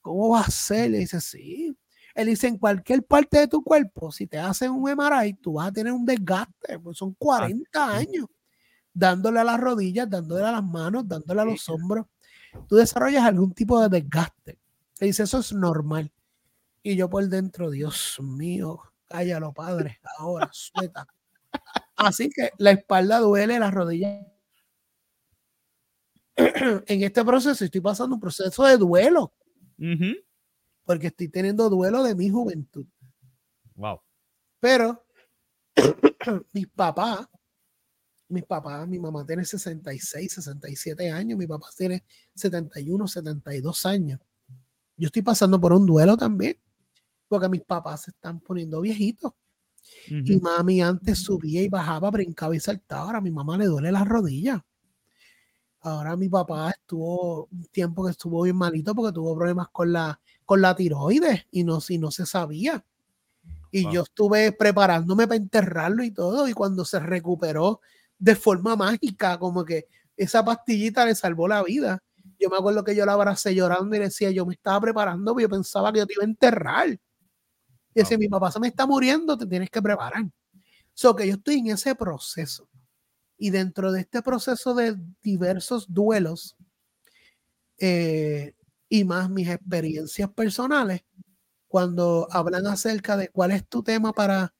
Speaker 2: ¿Cómo va a ser? Le dice, sí, él dice, en cualquier parte de tu cuerpo, si te hacen un MRI, tú vas a tener un desgaste, pues son 40 años dándole a las rodillas, dándole a las manos, dándole a los hombros. Tú desarrollas algún tipo de desgaste. Él dice, eso es normal. Y yo por dentro, Dios mío, cállalo, padre, ahora, suelta. Así que la espalda duele, las rodillas. *clears throat* en este proceso estoy pasando un proceso de duelo porque estoy teniendo duelo de mi juventud.
Speaker 1: Wow.
Speaker 2: Pero *coughs* mis papás, mis papás, mi mamá tiene 66, 67 años, mi papá tiene 71, 72 años. Yo estoy pasando por un duelo también, porque mis papás se están poniendo viejitos. Y mami antes subía y bajaba, brincaba y saltaba. Ahora a mi mamá le duele las rodillas. Ahora mi papá estuvo un tiempo que estuvo bien malito porque tuvo problemas con la con la tiroides y no, si no se sabía. Y yo estuve preparándome para enterrarlo y todo, y cuando se recuperó de forma mágica, como que esa pastillita le salvó la vida. Yo me acuerdo que yo la abracé llorando y decía, yo me estaba preparando, porque yo pensaba que yo te iba a enterrar. Y decía, mi papá se me está muriendo, te tienes que preparar. So que yo estoy en ese proceso. Y dentro de este proceso de diversos duelos, eh, y más mis experiencias personales cuando hablan acerca de cuál es tu tema para,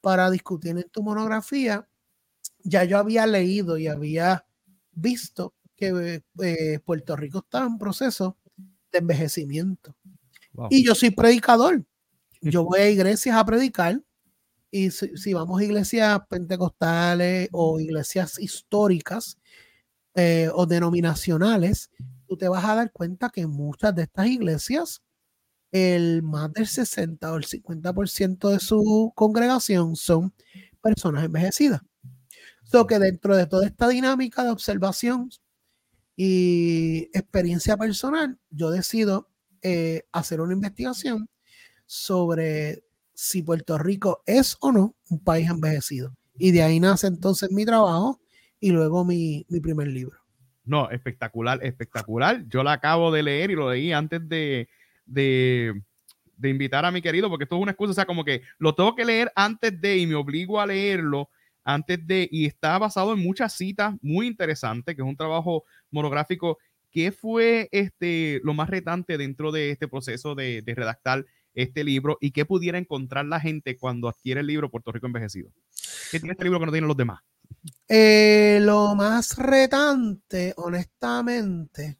Speaker 2: para discutir en tu monografía, ya yo había leído y había visto que eh, Puerto Rico estaba en proceso de envejecimiento. Y yo soy predicador. Yo voy a iglesias a predicar. Y si, vamos a iglesias pentecostales o iglesias históricas eh, o denominacionales, tú te vas a dar cuenta que muchas de estas iglesias, el más del 60 o el 50% de su congregación son personas envejecidas. So que dentro de toda esta dinámica de observación y experiencia personal, yo decido eh, hacer una investigación sobre si Puerto Rico es o no un país envejecido. Y de ahí nace entonces mi trabajo y luego mi, primer libro.
Speaker 1: No, espectacular, espectacular. Yo la acabo de leer y lo leí antes de, de, de, invitar a mi querido, porque esto es una excusa, o sea, como que lo tengo que leer antes de y me obligo a leerlo antes de, y está basado en muchas citas muy interesantes, que es un trabajo monográfico. ¿Qué fue este, lo más retante dentro de este proceso de, de redactar este libro y qué pudiera encontrar la gente cuando adquiere el libro Puerto Rico Envejecido? ¿Qué tiene este libro que no tienen los demás?
Speaker 2: Eh, lo más retante, honestamente,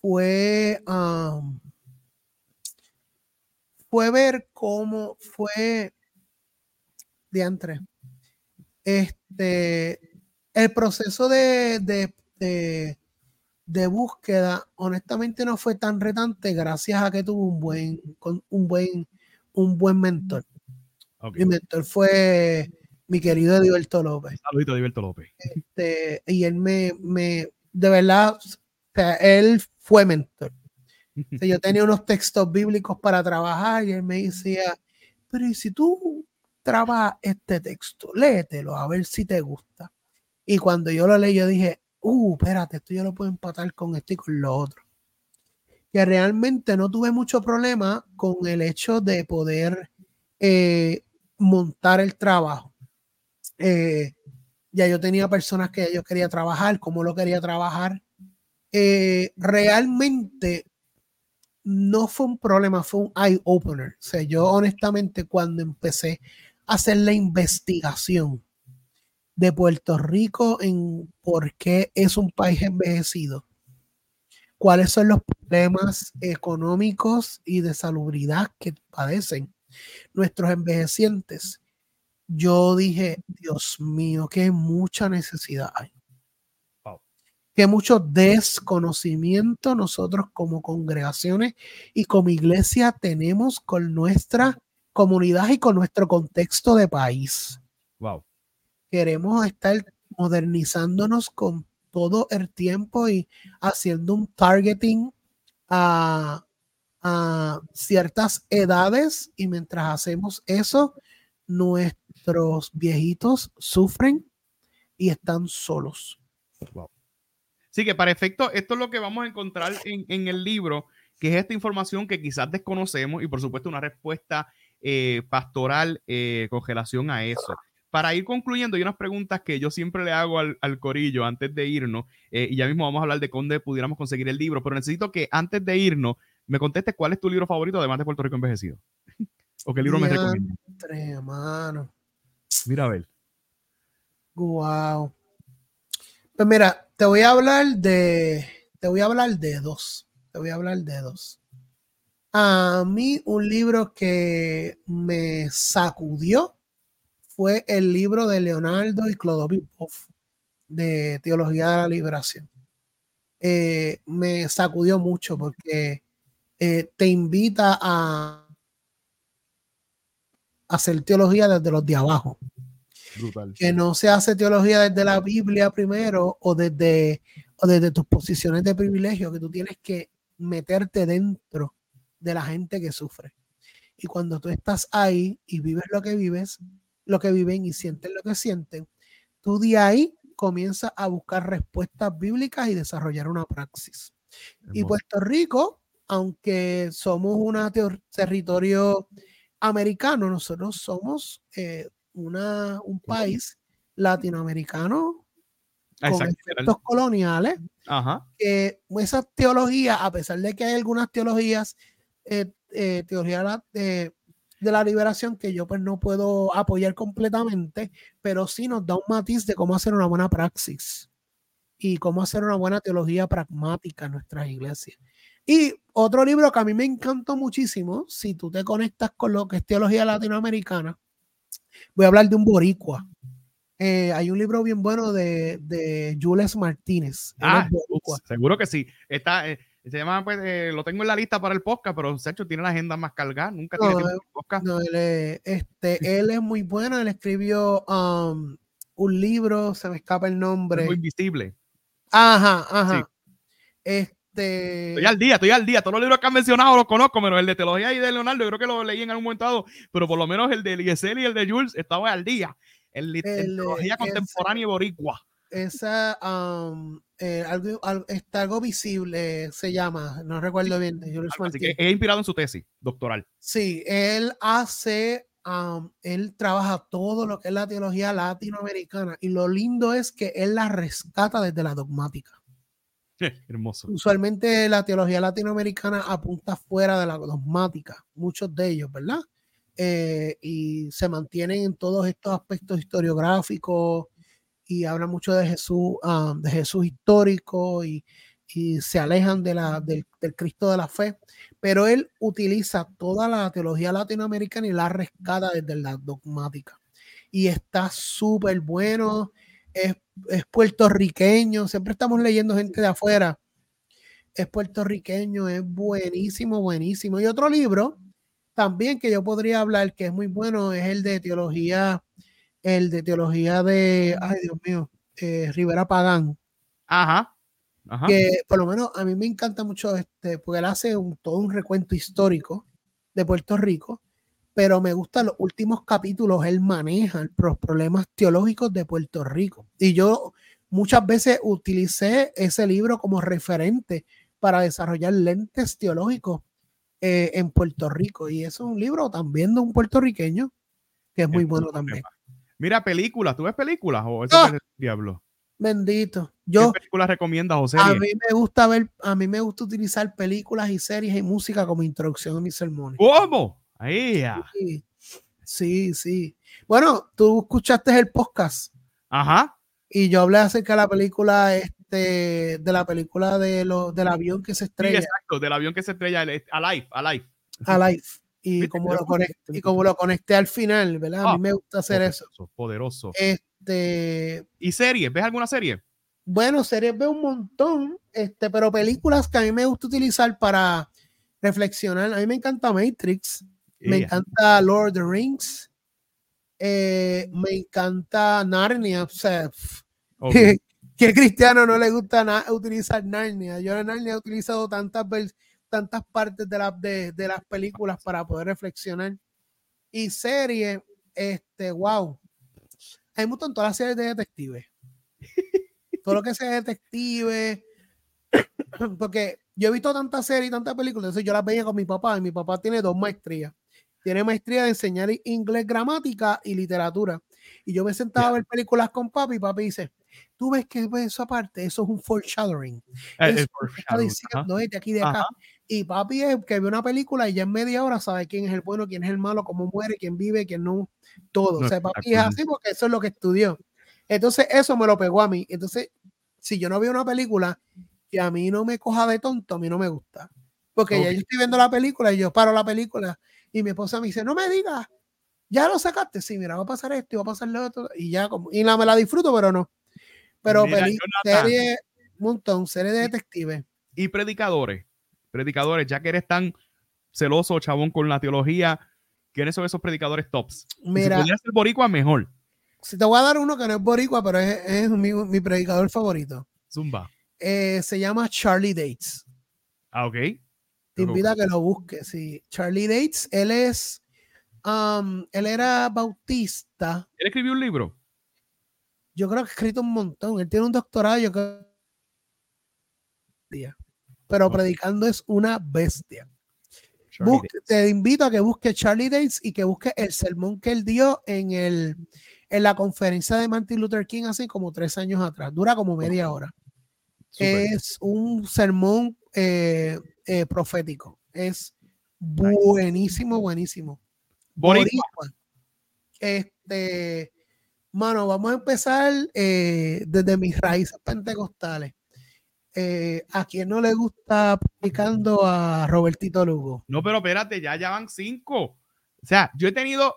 Speaker 2: fue, fue ver cómo fue de entre este el proceso de, de, de, búsqueda honestamente no fue tan retante gracias a que tuvo un buen un buen un buen mentor. Mi mentor fue mi querido Ediberto López.
Speaker 1: Saludito, Ediberto López.
Speaker 2: Este, y él me, me, de verdad, él fue mentor. yo tenía unos textos bíblicos para trabajar y él me decía, pero ¿y si tú trabajas este texto? Léetelo a ver si te gusta. Y cuando yo lo leí, yo dije, uh, espérate, esto yo lo puedo empatar con esto y con lo otro. Que realmente no tuve mucho problema con el hecho de poder eh, montar el trabajo eh, ya yo tenía personas que yo quería trabajar, cómo lo quería trabajar. Eh, realmente no fue un problema, fue un eye opener. O sea, yo honestamente cuando empecé a hacer la investigación de Puerto Rico en por qué es un país envejecido, cuáles son los problemas económicos y de salubridad que padecen nuestros envejecientes, yo dije, Dios mío, qué mucha necesidad hay. Que mucho desconocimiento nosotros como congregaciones y como iglesia tenemos con nuestra comunidad y con nuestro contexto de país.
Speaker 1: Wow.
Speaker 2: Queremos estar modernizándonos con todo el tiempo y haciendo un targeting a, a ciertas edades y mientras hacemos eso, nuestra nuestros viejitos sufren y están solos.
Speaker 1: Sí, que para efecto, esto es lo que vamos a encontrar en, el libro, que es esta información que quizás desconocemos y por supuesto una respuesta eh, pastoral eh, con relación a eso. Para ir concluyendo, hay unas preguntas que yo siempre le hago al, corillo antes de irnos, eh, y ya mismo vamos a hablar de dónde pudiéramos conseguir el libro, pero necesito que antes de irnos me conteste cuál es tu libro favorito, además de Puerto Rico Envejecido. *laughs* ¿O qué libro me recomiendas? Mira a ver.
Speaker 2: Wow. Pues mira, te voy a hablar de. Te voy a hablar de dos. Te voy a hablar de dos. A mí, un libro que me sacudió fue el libro de Leonardo y Clodovis de Teología de la Liberación. Eh, me sacudió mucho porque eh, te invita a hacer teología desde los de abajo. Que no se hace teología desde la Biblia primero o desde, o desde tus posiciones de privilegio, que tú tienes que meterte dentro de la gente que sufre. Y cuando tú estás ahí y vives lo que vives, lo que viven y sienten lo que sienten, tú de ahí comienzas a buscar respuestas bíblicas y desarrollar una praxis. Y Puerto Rico, aunque somos un territorio americano, nosotros somos eh, una, un país latinoamericano con efectos coloniales, que esas teologías, a pesar de que hay algunas teologías, eh, eh, teoría de, de, la liberación que yo pues no puedo apoyar completamente, pero sí nos da un matiz de cómo hacer una buena praxis y cómo hacer una buena teología pragmática en nuestras iglesias. Y otro libro que a mí me encantó muchísimo, si tú te conectas con lo que es teología latinoamericana, voy a hablar de un boricua. Eh, hay un libro bien bueno de, de Jules Martínez.
Speaker 1: Ah, seguro que sí. Está, eh, se llama, pues, eh, lo tengo en la lista para el podcast, pero Sergio tiene la agenda más cargada, nunca tiene tiempo
Speaker 2: podcast. No, él, este, él es muy bueno, él escribió um, un libro, se me escapa el nombre.
Speaker 1: Muy invisible.
Speaker 2: Ajá, ajá. Este, Este...
Speaker 1: Estoy al día, estoy al día. Todos los libros que han mencionado los conozco, menos el de teología y de Leonardo. Yo creo que lo leí en algún momento dado, pero por lo menos el de Eliezer y el de Jules estaba al día. El, de teología contemporánea y boricua.
Speaker 2: Esa, um, eh, algo, está algo visible, se llama, no recuerdo bien.
Speaker 1: Así que es inspirado en su tesis doctoral.
Speaker 2: Sí, él hace, um, él trabaja todo lo que es la teología latinoamericana y lo lindo es que él la rescata desde la dogmática. *laughs*
Speaker 1: Hermoso.
Speaker 2: Usualmente la teología latinoamericana apunta fuera de la dogmática, muchos de ellos, ¿verdad? Eh, y se mantienen en todos estos aspectos historiográficos y hablan mucho de Jesús, ah, de Jesús histórico y, se alejan de la, del, Cristo de la fe, pero él utiliza toda la teología latinoamericana y la rescata desde la dogmática. Y está súper bueno, es, es puertorriqueño, siempre estamos leyendo gente de afuera, es puertorriqueño, es buenísimo, buenísimo. Y otro libro también que yo podría hablar que es muy bueno es el de teología el de teología de, ay Dios mío, eh, Rivera Pagán.
Speaker 1: Ajá.
Speaker 2: Que por lo menos a mí me encanta mucho este, porque él hace un, todo un recuento histórico de Puerto Rico, pero me gustan los últimos capítulos, él maneja los problemas teológicos de Puerto Rico. Y yo muchas veces utilicé ese libro como referente para desarrollar lentes teológicos eh, en Puerto Rico. Y eso es un libro también de un puertorriqueño que es muy bueno también.
Speaker 1: Mira, películas, ¿tú ves películas o eso es el diablo?
Speaker 2: Bendito. Yo,
Speaker 1: ¿Qué películas recomiendas José?
Speaker 2: A mí me gusta ver, a mí me gusta utilizar películas y series y música como introducción a mis sermones.
Speaker 1: ¿Cómo? Ahí ya.
Speaker 2: Sí, sí, Bueno, tú escuchaste el podcast.
Speaker 1: Ajá.
Speaker 2: Y yo hablé acerca de la película, este, de la película de lo, del avión que se estrella. Sí,
Speaker 1: exacto, del avión que se estrella, Alive,
Speaker 2: Alive. Alive y como, lo conecté, y como lo conecté al final, ¿verdad? A mí ah, me gusta hacer
Speaker 1: eso.
Speaker 2: Poderoso. Este,
Speaker 1: ¿Y series? ¿Ves alguna serie?
Speaker 2: Bueno, series veo un montón, este, pero películas que a mí me gusta utilizar para reflexionar. A mí me encanta Matrix, me encanta Lord of the Rings, eh, me encanta Narnia. O sea, *laughs* que cristiano no le gusta utilizar Narnia. Yo en Narnia he utilizado tantas tantas partes de, la, de, de, las películas para poder reflexionar. Y serie, este, wow. Hay mucho en todas las series de detectives. *laughs* Todo lo que sea detective. Porque yo he visto tantas series y tantas películas, entonces yo las veía con mi papá y mi papá tiene dos maestrías. Tiene maestría de enseñar inglés, gramática y literatura. Y yo me sentaba a ver películas con papi y papi dice, tú ves que eso aparte, eso es un foreshadowing. Eh, está diciendo de aquí de acá. Y papi es que ve una película y ya en media hora sabe quién es el bueno, quién es el malo, cómo muere, quién vive, quién no, todo. o sea, papi es así porque eso es lo que estudió. Entonces, eso me lo pegó a mí. Entonces, si yo no veo una película que a mí no me coja de tonto, a mí no me gusta. Porque ya yo estoy viendo la película y yo paro la película y mi esposa me dice, no me digas, ya lo sacaste. Sí, mira, va a pasar esto y va a pasar lo otro. Y ya, como, y la, me la disfruto, pero no. Pero serie, un montón, serie de detectives.
Speaker 1: Y predicadores predicadores, ya que eres tan celoso, chabón, con la teología, ¿quiénes son esos predicadores tops?
Speaker 2: Mira,
Speaker 1: si ser boricua, mejor.
Speaker 2: Si te voy a dar uno que no es boricua, pero es, mi, predicador favorito.
Speaker 1: Zumba.
Speaker 2: Eh, se llama Charlie Dates.
Speaker 1: Ah, ok.
Speaker 2: Te invito a que lo busques, sí. Charlie Dates, él es, um, él era bautista.
Speaker 1: ¿Él escribió un libro?
Speaker 2: Yo creo que ha escrito un montón. Él tiene un doctorado, yo creo pero predicando es una bestia. te invito a que busques Charlie Dates y que busques el sermón que él dio en, el, en la conferencia de Martin Luther King hace como tres años atrás. Dura como media hora. Es un sermón eh, eh, profético. Es buenísimo, buenísimo. Este, mano, vamos a empezar eh, desde mis raíces pentecostales. Eh, ¿a quién no le gusta publicando a Robertito Lugo?
Speaker 1: No, pero espérate, ya, ya van cinco. O sea, yo he tenido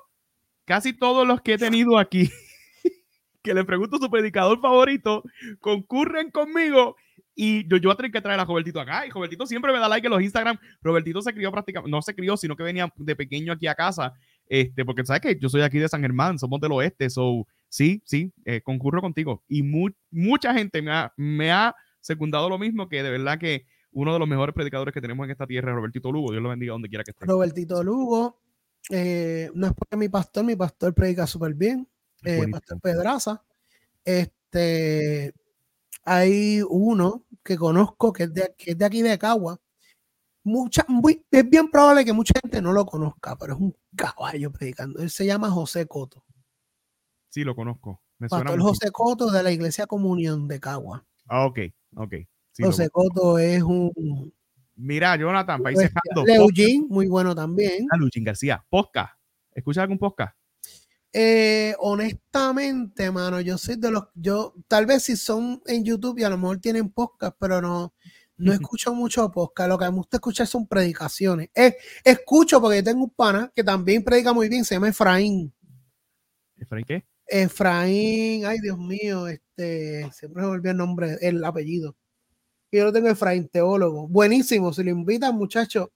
Speaker 1: casi todos los que he tenido aquí, *laughs* que le pregunto su predicador favorito, concurren conmigo y yo, yo voy a tener que traer a Robertito acá. Y Robertito siempre me da like en los Instagram. Robertito se crió prácticamente, no se crió, sino que venía de pequeño aquí a casa. Este, porque sabes que yo soy aquí de San Germán, somos del oeste. So, sí, sí, eh, concurro contigo. Y mucha gente me ha, me ha secundado lo mismo, que de verdad que uno de los mejores predicadores que tenemos en esta tierra, Robertito Lugo. Dios lo bendiga donde quiera que esté.
Speaker 2: Robertito Lugo, eh, no es porque mi pastor, mi pastor predica súper bien, eh, Pastor Pedraza. Este, hay uno que conozco que es de, que es de aquí de Cagua. Mucha, muy, es bien probable que mucha gente no lo conozca, pero es un caballo predicando. Él se llama José Coto.
Speaker 1: Sí, lo conozco.
Speaker 2: Me Pastor José Coto de la Iglesia Comunión de Cagua.
Speaker 1: Ah, ok, ok.
Speaker 2: José Coto es un.
Speaker 1: Mira, Jonathan, país
Speaker 2: Eugene, muy bueno también.
Speaker 1: Ah, García, Posca. ¿Escuchas algún podcast?
Speaker 2: Eh, honestamente, mano, yo soy de los, yo, tal vez si son en YouTube y a lo mejor tienen podcast, pero no, no escucho mucho podcast. Lo que me gusta escuchar son predicaciones. escucho porque tengo un pana que también predica muy bien, se llama Efraín.
Speaker 1: ¿Efraín qué?
Speaker 2: Efraín, ay Dios mío, este, siempre me olvidé el nombre, el apellido. Yo lo tengo Efraín, teólogo. Buenísimo, si lo invitan, muchachos,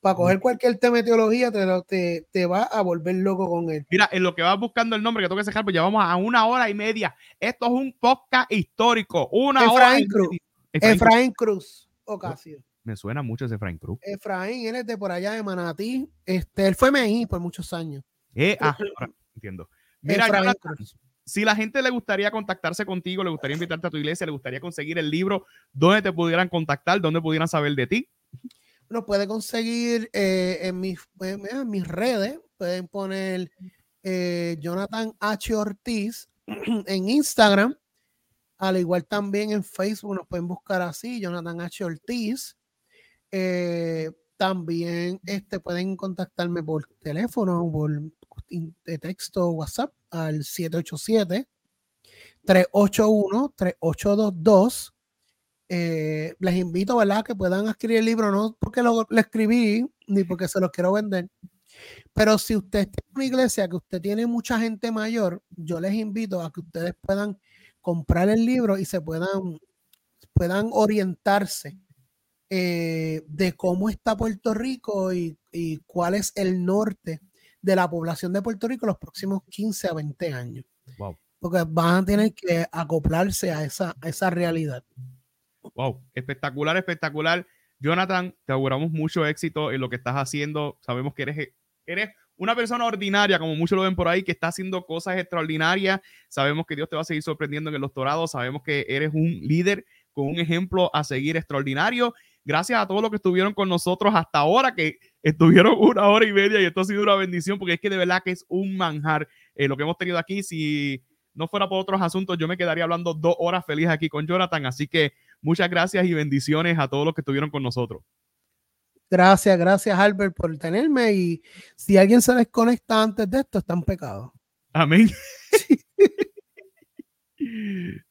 Speaker 2: para coger cualquier tema de teología, te, te, va a volver loco con él.
Speaker 1: Mira, en lo que vas buscando el nombre que tengo que dejar, pues ya vamos a una hora y media. Esto es un podcast histórico. Una
Speaker 2: Efraín Cruz. Efraín, Cruz, Ocasio.
Speaker 1: Me suena mucho ese Efraín Cruz.
Speaker 2: Efraín, él es de por allá de Manatí. Este, él fue MEI por muchos años.
Speaker 1: Eh, ah, *laughs* entiendo. Mira, si la gente le gustaría contactarse contigo, le gustaría invitarte a tu iglesia, le gustaría conseguir el libro, ¿dónde te pudieran contactar? ¿Dónde pudieran saber de ti?
Speaker 2: Lo puede conseguir eh, en, mis, en, mis redes. Pueden poner eh, Jonathan H. Ortiz *clears throat* en Instagram. Al igual también en Facebook nos pueden buscar así, Jonathan H. Ortiz. Eh, también este, pueden contactarme por teléfono, por de texto WhatsApp al 787 381 3822 eh, les invito, ¿verdad?, que puedan adquirir el libro, no porque lo, escribí ni porque se los quiero vender, pero si usted tiene una iglesia que usted tiene mucha gente mayor, yo les invito a que ustedes puedan comprar el libro y se puedan, puedan orientarse eh, de cómo está Puerto Rico y, cuál es el norte de la población de Puerto Rico los próximos 15 a 20 años. Porque van a tener que acoplarse a esa, a esa realidad.
Speaker 1: Wow, espectacular, espectacular. Jonathan, te auguramos mucho éxito en lo que estás haciendo. Sabemos que eres, eres una persona ordinaria, como muchos lo ven por ahí, que está haciendo cosas extraordinarias. Sabemos que Dios te va a seguir sorprendiendo en el doctorado. Sabemos que eres un líder con un ejemplo a seguir extraordinario. Gracias a todos los que estuvieron con nosotros hasta ahora, que estuvieron *laughs* una hora y media y esto ha sido una bendición, porque es que de verdad que es un manjar eh, lo que hemos tenido aquí. Si no fuera por otros asuntos, yo me quedaría hablando dos horas feliz aquí con Jonathan. Así que Muchas gracias y bendiciones a todos los que estuvieron con nosotros.
Speaker 2: Gracias, gracias Albert por tenerme y si alguien se desconecta antes de esto, está en pecado.
Speaker 1: Amén. *laughs* *laughs*